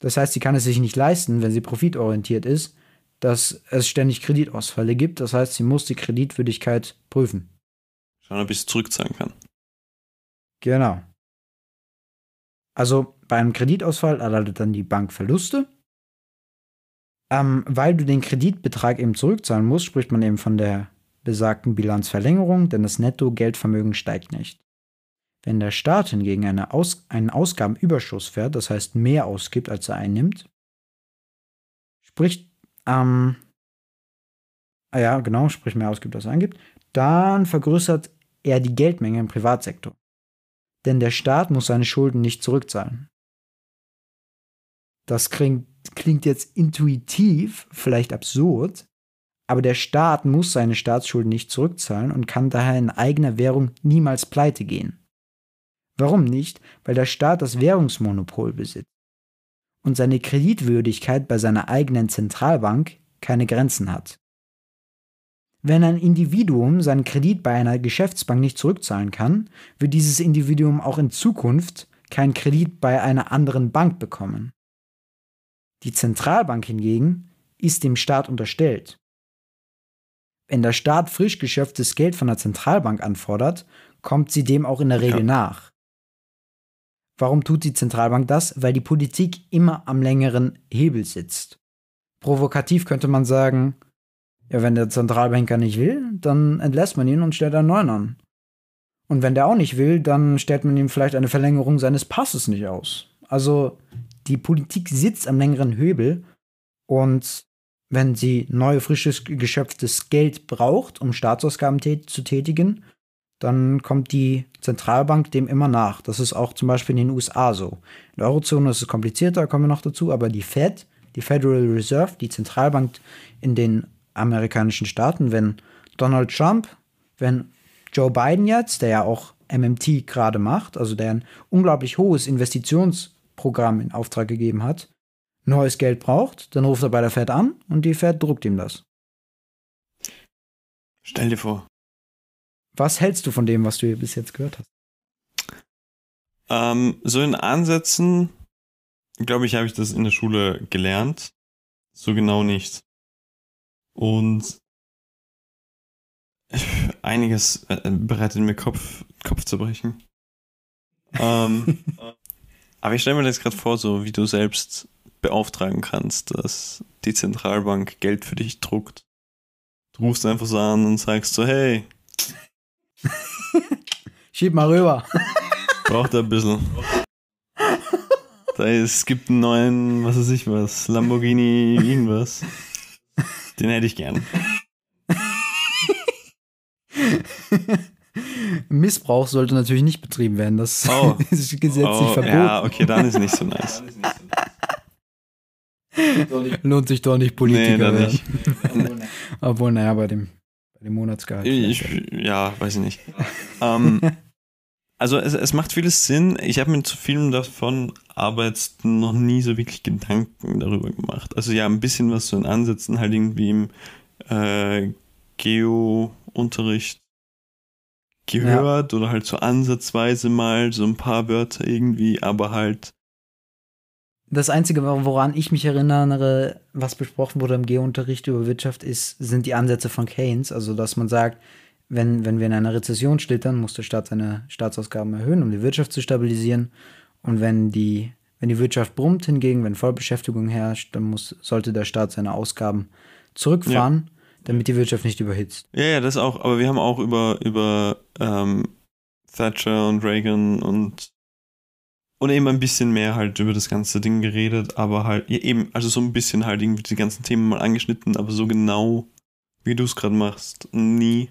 Das heißt, sie kann es sich nicht leisten, wenn sie profitorientiert ist, dass es ständig Kreditausfälle gibt. Das heißt, sie muss die Kreditwürdigkeit prüfen. Schauen, ob ich es zurückzahlen kann. Genau. Also bei einem Kreditausfall erleidet dann die Bank Verluste. Ähm, weil du den Kreditbetrag eben zurückzahlen musst, spricht man eben von der besagten Bilanzverlängerung, denn das Netto-Geldvermögen steigt nicht. Wenn der Staat hingegen eine Aus einen Ausgabenüberschuss fährt, das heißt mehr ausgibt, als er einnimmt, sprich, ähm, ah ja, genau, sprich mehr ausgibt, als er eingibt, dann vergrößert er die Geldmenge im Privatsektor. Denn der Staat muss seine Schulden nicht zurückzahlen. Das klingt, klingt jetzt intuitiv, vielleicht absurd, aber der Staat muss seine Staatsschulden nicht zurückzahlen und kann daher in eigener Währung niemals pleite gehen. Warum nicht? Weil der Staat das Währungsmonopol besitzt und seine Kreditwürdigkeit bei seiner eigenen Zentralbank keine Grenzen hat. Wenn ein Individuum seinen Kredit bei einer Geschäftsbank nicht zurückzahlen kann, wird dieses Individuum auch in Zukunft keinen Kredit bei einer anderen Bank bekommen. Die Zentralbank hingegen ist dem Staat unterstellt. wenn der Staat frisch geschöpftes Geld von der Zentralbank anfordert, kommt sie dem auch in der Regel ja. nach. Warum tut die Zentralbank das? Weil die Politik immer am längeren Hebel sitzt. Provokativ könnte man sagen, ja, wenn der Zentralbanker nicht will, dann entlässt man ihn und stellt einen neuen an. Und wenn der auch nicht will, dann stellt man ihm vielleicht eine Verlängerung seines Passes nicht aus. Also die Politik sitzt am längeren Hebel und wenn sie neu, frisches, geschöpftes Geld braucht, um Staatsausgaben zu tätigen, dann kommt die Zentralbank dem immer nach. Das ist auch zum Beispiel in den USA so. In der Eurozone ist es komplizierter, kommen wir noch dazu, aber die Fed, die Federal Reserve, die Zentralbank in den amerikanischen Staaten, wenn Donald Trump, wenn Joe Biden jetzt, der ja auch MMT gerade macht, also der ein unglaublich hohes Investitionsprogramm in Auftrag gegeben hat, neues Geld braucht, dann ruft er bei der Fed an und die Fed druckt ihm das. Stell dir vor. Was hältst du von dem, was du hier bis jetzt gehört hast? Ähm, so in Ansätzen, glaube ich, habe ich das in der Schule gelernt. So genau nicht. Und [LAUGHS] einiges äh, bereitet mir Kopf, Kopf zu brechen. ähm, [LAUGHS] aber ich stelle mir das gerade vor, so wie du selbst beauftragen kannst, dass die Zentralbank Geld für dich druckt. Du rufst einfach so an und sagst so, hey. [LAUGHS] Schieb mal rüber. Braucht er ein bisschen. Da ist, es gibt einen neuen, was weiß ich was, Lamborghini irgendwas. Den hätte ich gern. [LAUGHS] Missbrauch sollte natürlich nicht betrieben werden. Das oh. [LAUGHS] ist gesetzlich oh, verboten. Ja, okay, dann ist nicht so nice. Lohnt sich doch nicht Politiker nee, nicht. Obwohl, naja, bei dem, bei dem Monatsgehalt. Ich, ja, weiß ich nicht. [LAUGHS] ähm, also es, es macht vieles Sinn. Ich habe mir zu vielen davon aber jetzt noch nie so wirklich Gedanken darüber gemacht. Also ja, ein bisschen was so in Ansätzen halt irgendwie im äh, Geo-Unterricht gehört ja. oder halt so ansatzweise mal so ein paar Wörter irgendwie, aber halt das Einzige, woran ich mich erinnere, was besprochen wurde im Geo-Unterricht über Wirtschaft, ist, sind die Ansätze von Keynes. Also, dass man sagt, wenn, wenn wir in einer Rezession schlittern, muss der Staat seine Staatsausgaben erhöhen, um die Wirtschaft zu stabilisieren. Und wenn die, wenn die Wirtschaft brummt hingegen, wenn Vollbeschäftigung herrscht, dann muss, sollte der Staat seine Ausgaben zurückfahren, ja. damit die Wirtschaft nicht überhitzt. Ja, ja, das auch. Aber wir haben auch über, über ähm, Thatcher und Reagan und und eben ein bisschen mehr halt über das ganze Ding geredet, aber halt, ja, eben, also so ein bisschen halt irgendwie die ganzen Themen mal angeschnitten, aber so genau, wie du es gerade machst, nie.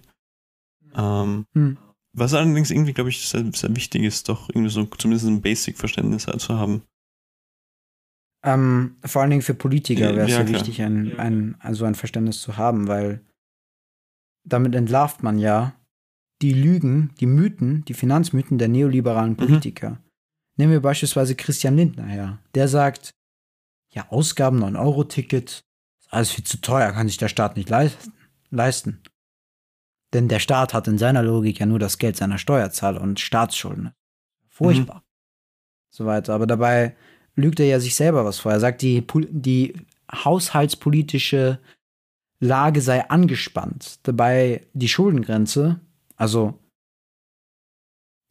Ähm, hm. Was allerdings irgendwie, glaube ich, sehr, sehr wichtig ist, doch irgendwie so zumindest ein Basic-Verständnis halt zu haben. Ähm, vor allen Dingen für Politiker wäre es ja, ja wichtig, ein, ein, also ein Verständnis zu haben, weil damit entlarvt man ja die Lügen, die Mythen, die Finanzmythen der neoliberalen mhm. Politiker. Mhm. Nehmen wir beispielsweise Christian Lindner her. Der sagt, ja, Ausgaben 9-Euro-Ticket, ist alles viel zu teuer, kann sich der Staat nicht leisten. Denn der Staat hat in seiner Logik ja nur das Geld seiner Steuerzahler und Staatsschulden. Furchtbar. Mhm. So weiter. Aber dabei lügt er ja sich selber was vor. Er sagt, die, die haushaltspolitische Lage sei angespannt. Dabei die Schuldengrenze, also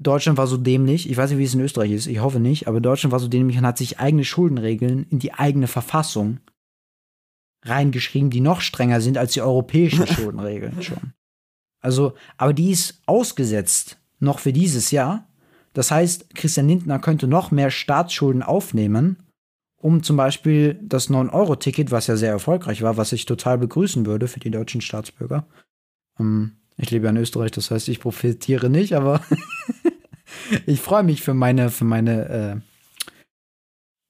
Deutschland war so dämlich, ich weiß nicht, wie es in Österreich ist, ich hoffe nicht, aber Deutschland war so dämlich und hat sich eigene Schuldenregeln in die eigene Verfassung reingeschrieben, die noch strenger sind als die europäischen [LAUGHS] Schuldenregeln schon. Also, aber die ist ausgesetzt noch für dieses Jahr. Das heißt, Christian Lindner könnte noch mehr Staatsschulden aufnehmen, um zum Beispiel das 9-Euro-Ticket, was ja sehr erfolgreich war, was ich total begrüßen würde für die deutschen Staatsbürger. Ähm, ich lebe ja in Österreich, das heißt, ich profitiere nicht, aber [LAUGHS] ich freue mich für meine, für meine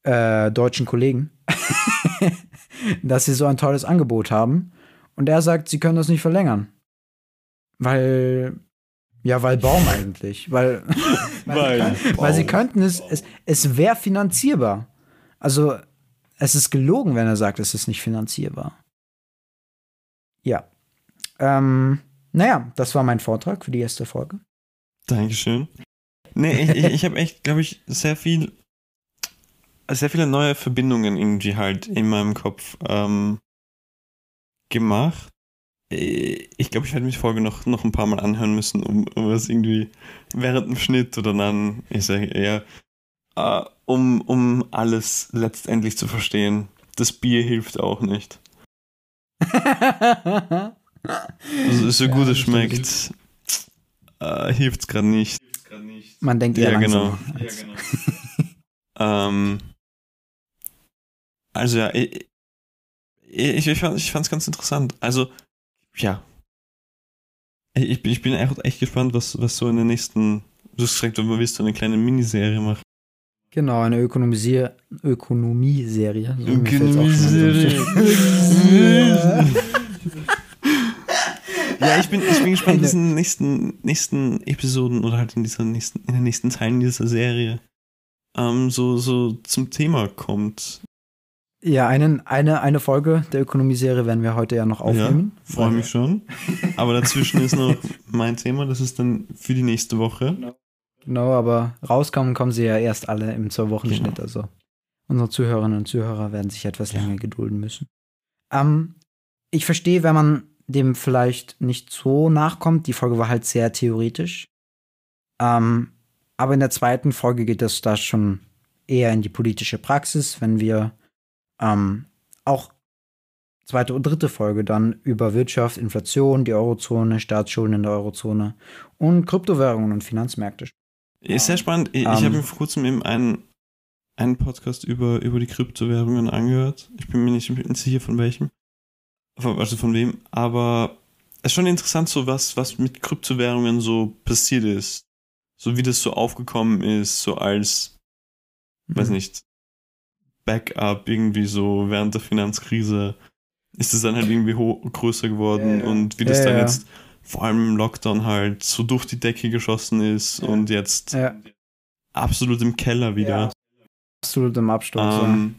äh, äh, deutschen Kollegen, [LAUGHS] dass sie so ein tolles Angebot haben. Und er sagt, sie können das nicht verlängern. Weil, ja, weil Baum [LAUGHS] eigentlich. Weil, weil, weil, weil sie könnten es, es, es wäre finanzierbar. Also, es ist gelogen, wenn er sagt, es ist nicht finanzierbar. Ja. Ähm, naja, das war mein Vortrag für die erste Folge. Dankeschön. Nee, ich, ich, ich habe echt, glaube ich, sehr viel, sehr viele neue Verbindungen irgendwie halt in meinem Kopf ähm, gemacht. Äh, ich glaube, ich werde mich die Folge noch, noch ein paar Mal anhören müssen, um, um es irgendwie während dem Schnitt oder dann, ich sage eher, äh, um, um alles letztendlich zu verstehen. Das Bier hilft auch nicht. [LAUGHS] also, so ja, gut es schmeckt, äh, hilft es gerade nicht. Man denkt eher ja, genau. Ja, genau. [LAUGHS] ähm, also ja, ich, ich, ich fand es ganz interessant. Also, ja. Ich, ich bin echt, echt gespannt, was, was so in den nächsten, du hast gesagt, du willst so eine kleine Miniserie machen. Genau, eine Ökonomisier Ökonomie-Serie. So Ökonomie-Serie. [LAUGHS] [LAUGHS] ja, ich bin, ich bin gespannt, was in den nächsten, nächsten Episoden oder halt in, dieser nächsten, in den nächsten Teilen dieser Serie ähm, so, so zum Thema kommt. Ja, einen, eine, eine Folge der Ökonomie-Serie werden wir heute ja noch aufnehmen. Ja, freue mich schon. Aber dazwischen ist noch mein Thema, das ist dann für die nächste Woche. Genau, genau aber rauskommen kommen sie ja erst alle im Zwei-Wochen-Schnitt. Genau. Also unsere Zuhörerinnen und Zuhörer werden sich etwas länger gedulden müssen. Ähm, ich verstehe, wenn man dem vielleicht nicht so nachkommt. Die Folge war halt sehr theoretisch. Ähm, aber in der zweiten Folge geht es da schon eher in die politische Praxis, wenn wir ähm, auch zweite und dritte Folge dann über Wirtschaft, Inflation, die Eurozone, Staatsschulden in der Eurozone und Kryptowährungen und Finanzmärkte. Ist sehr spannend. Ich, ich habe ähm. mir vor kurzem eben einen, einen Podcast über, über die Kryptowährungen angehört. Ich bin mir nicht sicher von welchem. Also von wem. Aber es ist schon interessant, so was, was mit Kryptowährungen so passiert ist. So wie das so aufgekommen ist, so als, mhm. weiß nicht, Backup irgendwie so während der Finanzkrise ist es dann halt irgendwie größer geworden ja, ja. und wie das ja, dann jetzt vor allem im Lockdown halt so durch die Decke geschossen ist und jetzt absolut im Keller wieder. Absolut im Absturz. Ähm,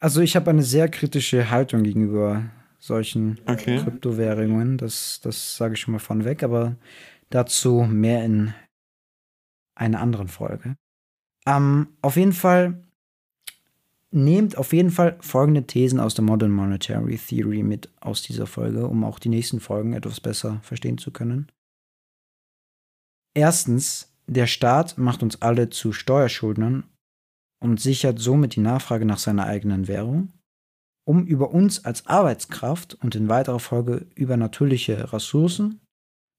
also ich habe eine sehr kritische Haltung gegenüber solchen okay. Kryptowährungen. Das, das sage ich schon mal von weg, aber dazu mehr in einer anderen Folge. Ähm, auf jeden Fall nehmt auf jeden Fall folgende Thesen aus der Modern Monetary Theory mit aus dieser Folge, um auch die nächsten Folgen etwas besser verstehen zu können. Erstens, der Staat macht uns alle zu Steuerschuldnern und sichert somit die Nachfrage nach seiner eigenen Währung, um über uns als Arbeitskraft und in weiterer Folge über natürliche Ressourcen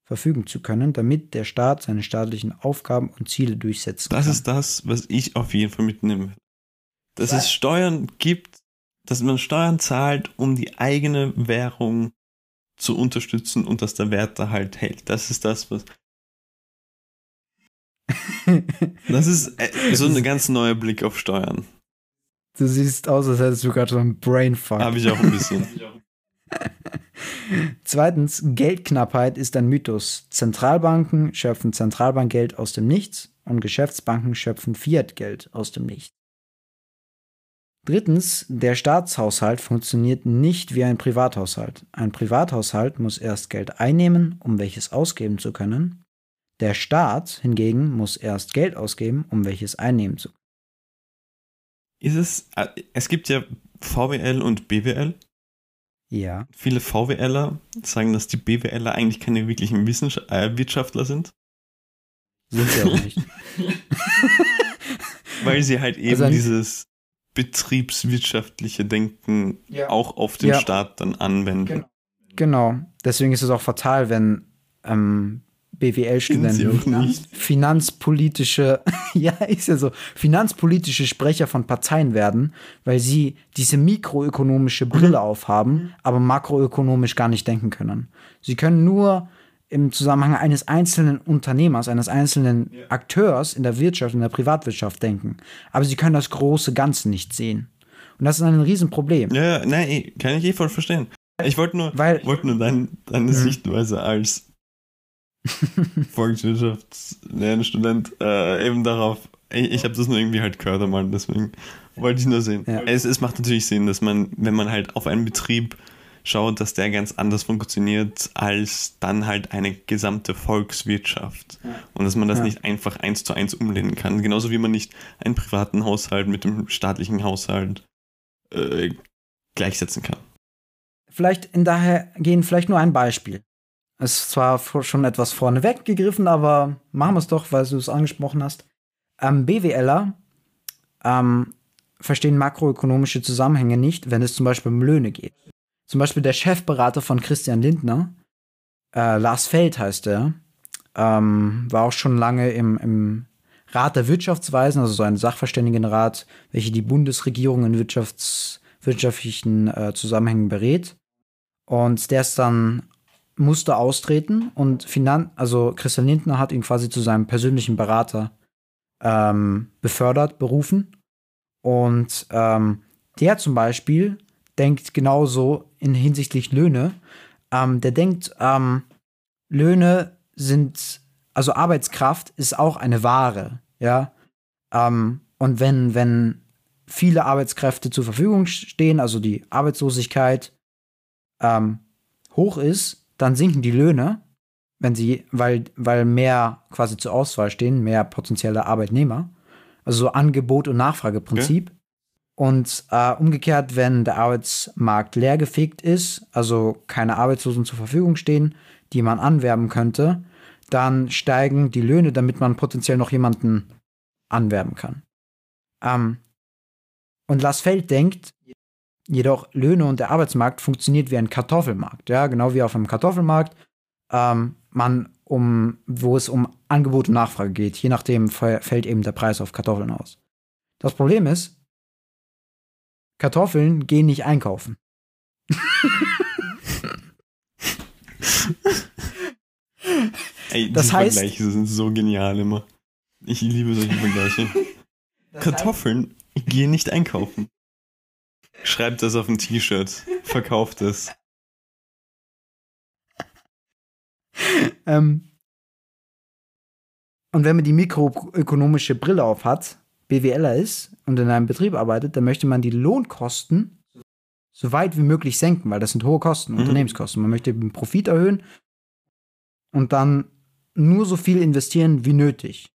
verfügen zu können, damit der Staat seine staatlichen Aufgaben und Ziele durchsetzen das kann. Das ist das, was ich auf jeden Fall mitnehme dass Was? es Steuern gibt, dass man Steuern zahlt, um die eigene Währung zu unterstützen und dass der Wert da halt hält. Das ist das, was. [LAUGHS] das ist äh, so ein ganz neuer Blick auf Steuern. Du siehst aus, als hättest du gerade so einen Brainfuck. Habe ich auch ein bisschen. [LAUGHS] Zweitens, Geldknappheit ist ein Mythos. Zentralbanken schöpfen Zentralbankgeld aus dem Nichts und Geschäftsbanken schöpfen Fiatgeld aus dem Nichts. Drittens, der Staatshaushalt funktioniert nicht wie ein Privathaushalt. Ein Privathaushalt muss erst Geld einnehmen, um welches ausgeben zu können. Der Staat hingegen muss erst Geld ausgeben, um welches einnehmen zu können. Ist es, äh, es gibt ja VWL und BWL. Ja. Viele VWLer sagen, dass die BWLer eigentlich keine wirklichen Wissenschaft äh, Wirtschaftler sind. Sind sie auch nicht. [LAUGHS] Weil sie halt eben also dieses betriebswirtschaftliche Denken ja. auch auf den ja. Staat dann anwenden. Genau. Deswegen ist es auch fatal, wenn ähm, BWL-Studenten finanzpolitische, [LAUGHS] ja, ist ja so, finanzpolitische Sprecher von Parteien werden, weil sie diese mikroökonomische Brille mhm. aufhaben, aber makroökonomisch gar nicht denken können. Sie können nur im Zusammenhang eines einzelnen Unternehmers, eines einzelnen ja. Akteurs in der Wirtschaft, in der Privatwirtschaft denken. Aber sie können das große Ganze nicht sehen. Und das ist ein Riesenproblem. Ja, nein, kann ich eh voll verstehen. Ich wollte nur, Weil, wollte nur dein, deine mhm. Sichtweise als [LAUGHS] Volkswirtschaftslernstudent äh, eben darauf. Ich, ich habe das nur irgendwie halt gehört einmal, deswegen wollte ich nur sehen. Ja. Es, es macht natürlich Sinn, dass man, wenn man halt auf einen Betrieb schaut, dass der ganz anders funktioniert als dann halt eine gesamte Volkswirtschaft. Ja. Und dass man das ja. nicht einfach eins zu eins umlehnen kann. Genauso wie man nicht einen privaten Haushalt mit dem staatlichen Haushalt äh, gleichsetzen kann. vielleicht in daher gehen vielleicht nur ein Beispiel. Ist zwar schon etwas vorneweg gegriffen, aber machen wir es doch, weil du es angesprochen hast. Ähm, BWLer ähm, verstehen makroökonomische Zusammenhänge nicht, wenn es zum Beispiel um Löhne geht. Zum Beispiel der Chefberater von Christian Lindner, äh, Lars Feld heißt er, ähm, war auch schon lange im, im Rat der Wirtschaftsweisen, also so ein Sachverständigenrat, welche die Bundesregierung in Wirtschafts wirtschaftlichen äh, Zusammenhängen berät. Und der ist dann musste austreten und Finan also Christian Lindner hat ihn quasi zu seinem persönlichen Berater ähm, befördert, berufen. Und ähm, der zum Beispiel denkt genauso in hinsichtlich Löhne. Ähm, der denkt, ähm, Löhne sind, also Arbeitskraft ist auch eine Ware, ja. Ähm, und wenn, wenn viele Arbeitskräfte zur Verfügung stehen, also die Arbeitslosigkeit ähm, hoch ist, dann sinken die Löhne, wenn sie, weil, weil mehr quasi zur Auswahl stehen, mehr potenzielle Arbeitnehmer. Also so Angebot- und Nachfrageprinzip. Okay. Und äh, umgekehrt, wenn der Arbeitsmarkt leergefegt ist, also keine Arbeitslosen zur Verfügung stehen, die man anwerben könnte, dann steigen die Löhne, damit man potenziell noch jemanden anwerben kann. Ähm, und Lassfeld denkt, jedoch Löhne und der Arbeitsmarkt funktioniert wie ein Kartoffelmarkt, ja, genau wie auf einem Kartoffelmarkt. Ähm, man um, wo es um Angebot und Nachfrage geht. Je nachdem fällt eben der Preis auf Kartoffeln aus. Das Problem ist, Kartoffeln gehen nicht einkaufen. Ey, das heißt, Vergleiche sind so genial immer. Ich liebe solche Vergleiche. [LAUGHS] Kartoffeln gehen nicht einkaufen. Schreibt das auf ein T-Shirt. Verkauft es. ähm, und wenn man die mikroökonomische Brille auf hat, BWLer ist und in einem Betrieb arbeitet, dann möchte man die Lohnkosten so weit wie möglich senken, weil das sind hohe Kosten, mhm. Unternehmenskosten. Man möchte den Profit erhöhen und dann nur so viel investieren wie nötig.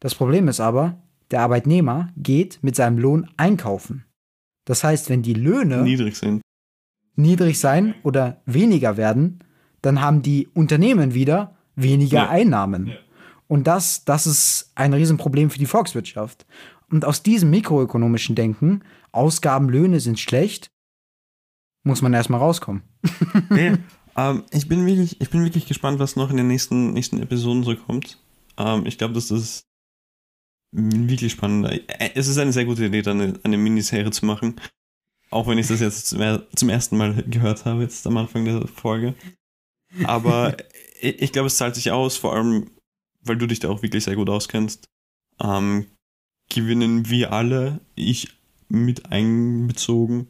Das Problem ist aber, der Arbeitnehmer geht mit seinem Lohn einkaufen. Das heißt, wenn die Löhne niedrig sind, niedrig sein oder weniger werden, dann haben die Unternehmen wieder weniger ja. Einnahmen. Ja. Und das, das ist ein Riesenproblem für die Volkswirtschaft. Und aus diesem mikroökonomischen Denken, Ausgaben, Löhne sind schlecht, muss man erstmal rauskommen. [LAUGHS] nee, ähm, ich, bin wirklich, ich bin wirklich gespannt, was noch in den nächsten, nächsten Episoden so kommt. Ähm, ich glaube, das ist wirklich spannend. Es ist eine sehr gute Idee, eine, eine Miniserie zu machen. Auch wenn ich das jetzt zum, zum ersten Mal gehört habe, jetzt am Anfang der Folge. Aber [LAUGHS] ich, ich glaube, es zahlt sich aus, vor allem, weil du dich da auch wirklich sehr gut auskennst. Ähm, gewinnen wir alle, ich mit einbezogen,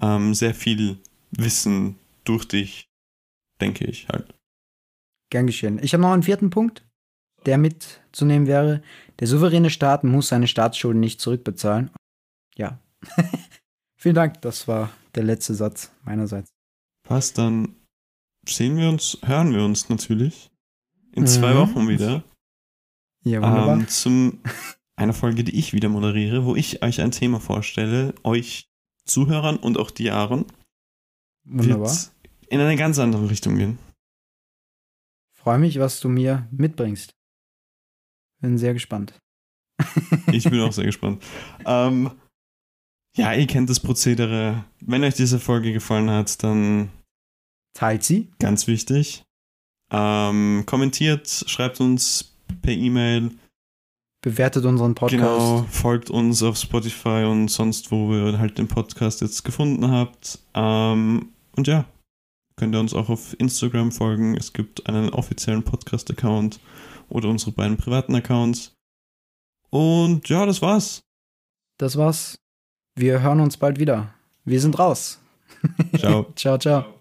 ähm, sehr viel Wissen durch dich, denke ich halt. Gern geschehen. Ich habe noch einen vierten Punkt, der mitzunehmen wäre. Der souveräne Staat muss seine Staatsschulden nicht zurückbezahlen. Ja. [LAUGHS] Vielen Dank, das war der letzte Satz meinerseits. Passt, dann sehen wir uns, hören wir uns natürlich in zwei mhm. Wochen wieder. Ja, wunderbar. Ähm, zum einer Folge, die ich wieder moderiere, wo ich euch ein Thema vorstelle, euch Zuhörern und auch die Aaron. Wunderbar. In eine ganz andere Richtung gehen. Freue mich, was du mir mitbringst. Bin sehr gespannt. ich bin auch sehr gespannt. Ähm, ja, ihr kennt das Prozedere. Wenn euch diese Folge gefallen hat, dann teilt sie. Ganz wichtig. Ähm, kommentiert, schreibt uns per E-Mail. Bewertet unseren Podcast. Genau, folgt uns auf Spotify und sonst, wo ihr halt den Podcast jetzt gefunden habt. Ähm, und ja, könnt ihr uns auch auf Instagram folgen. Es gibt einen offiziellen Podcast-Account oder unsere beiden privaten Accounts. Und ja, das war's. Das war's. Wir hören uns bald wieder. Wir sind raus. Ciao. [LAUGHS] ciao, ciao.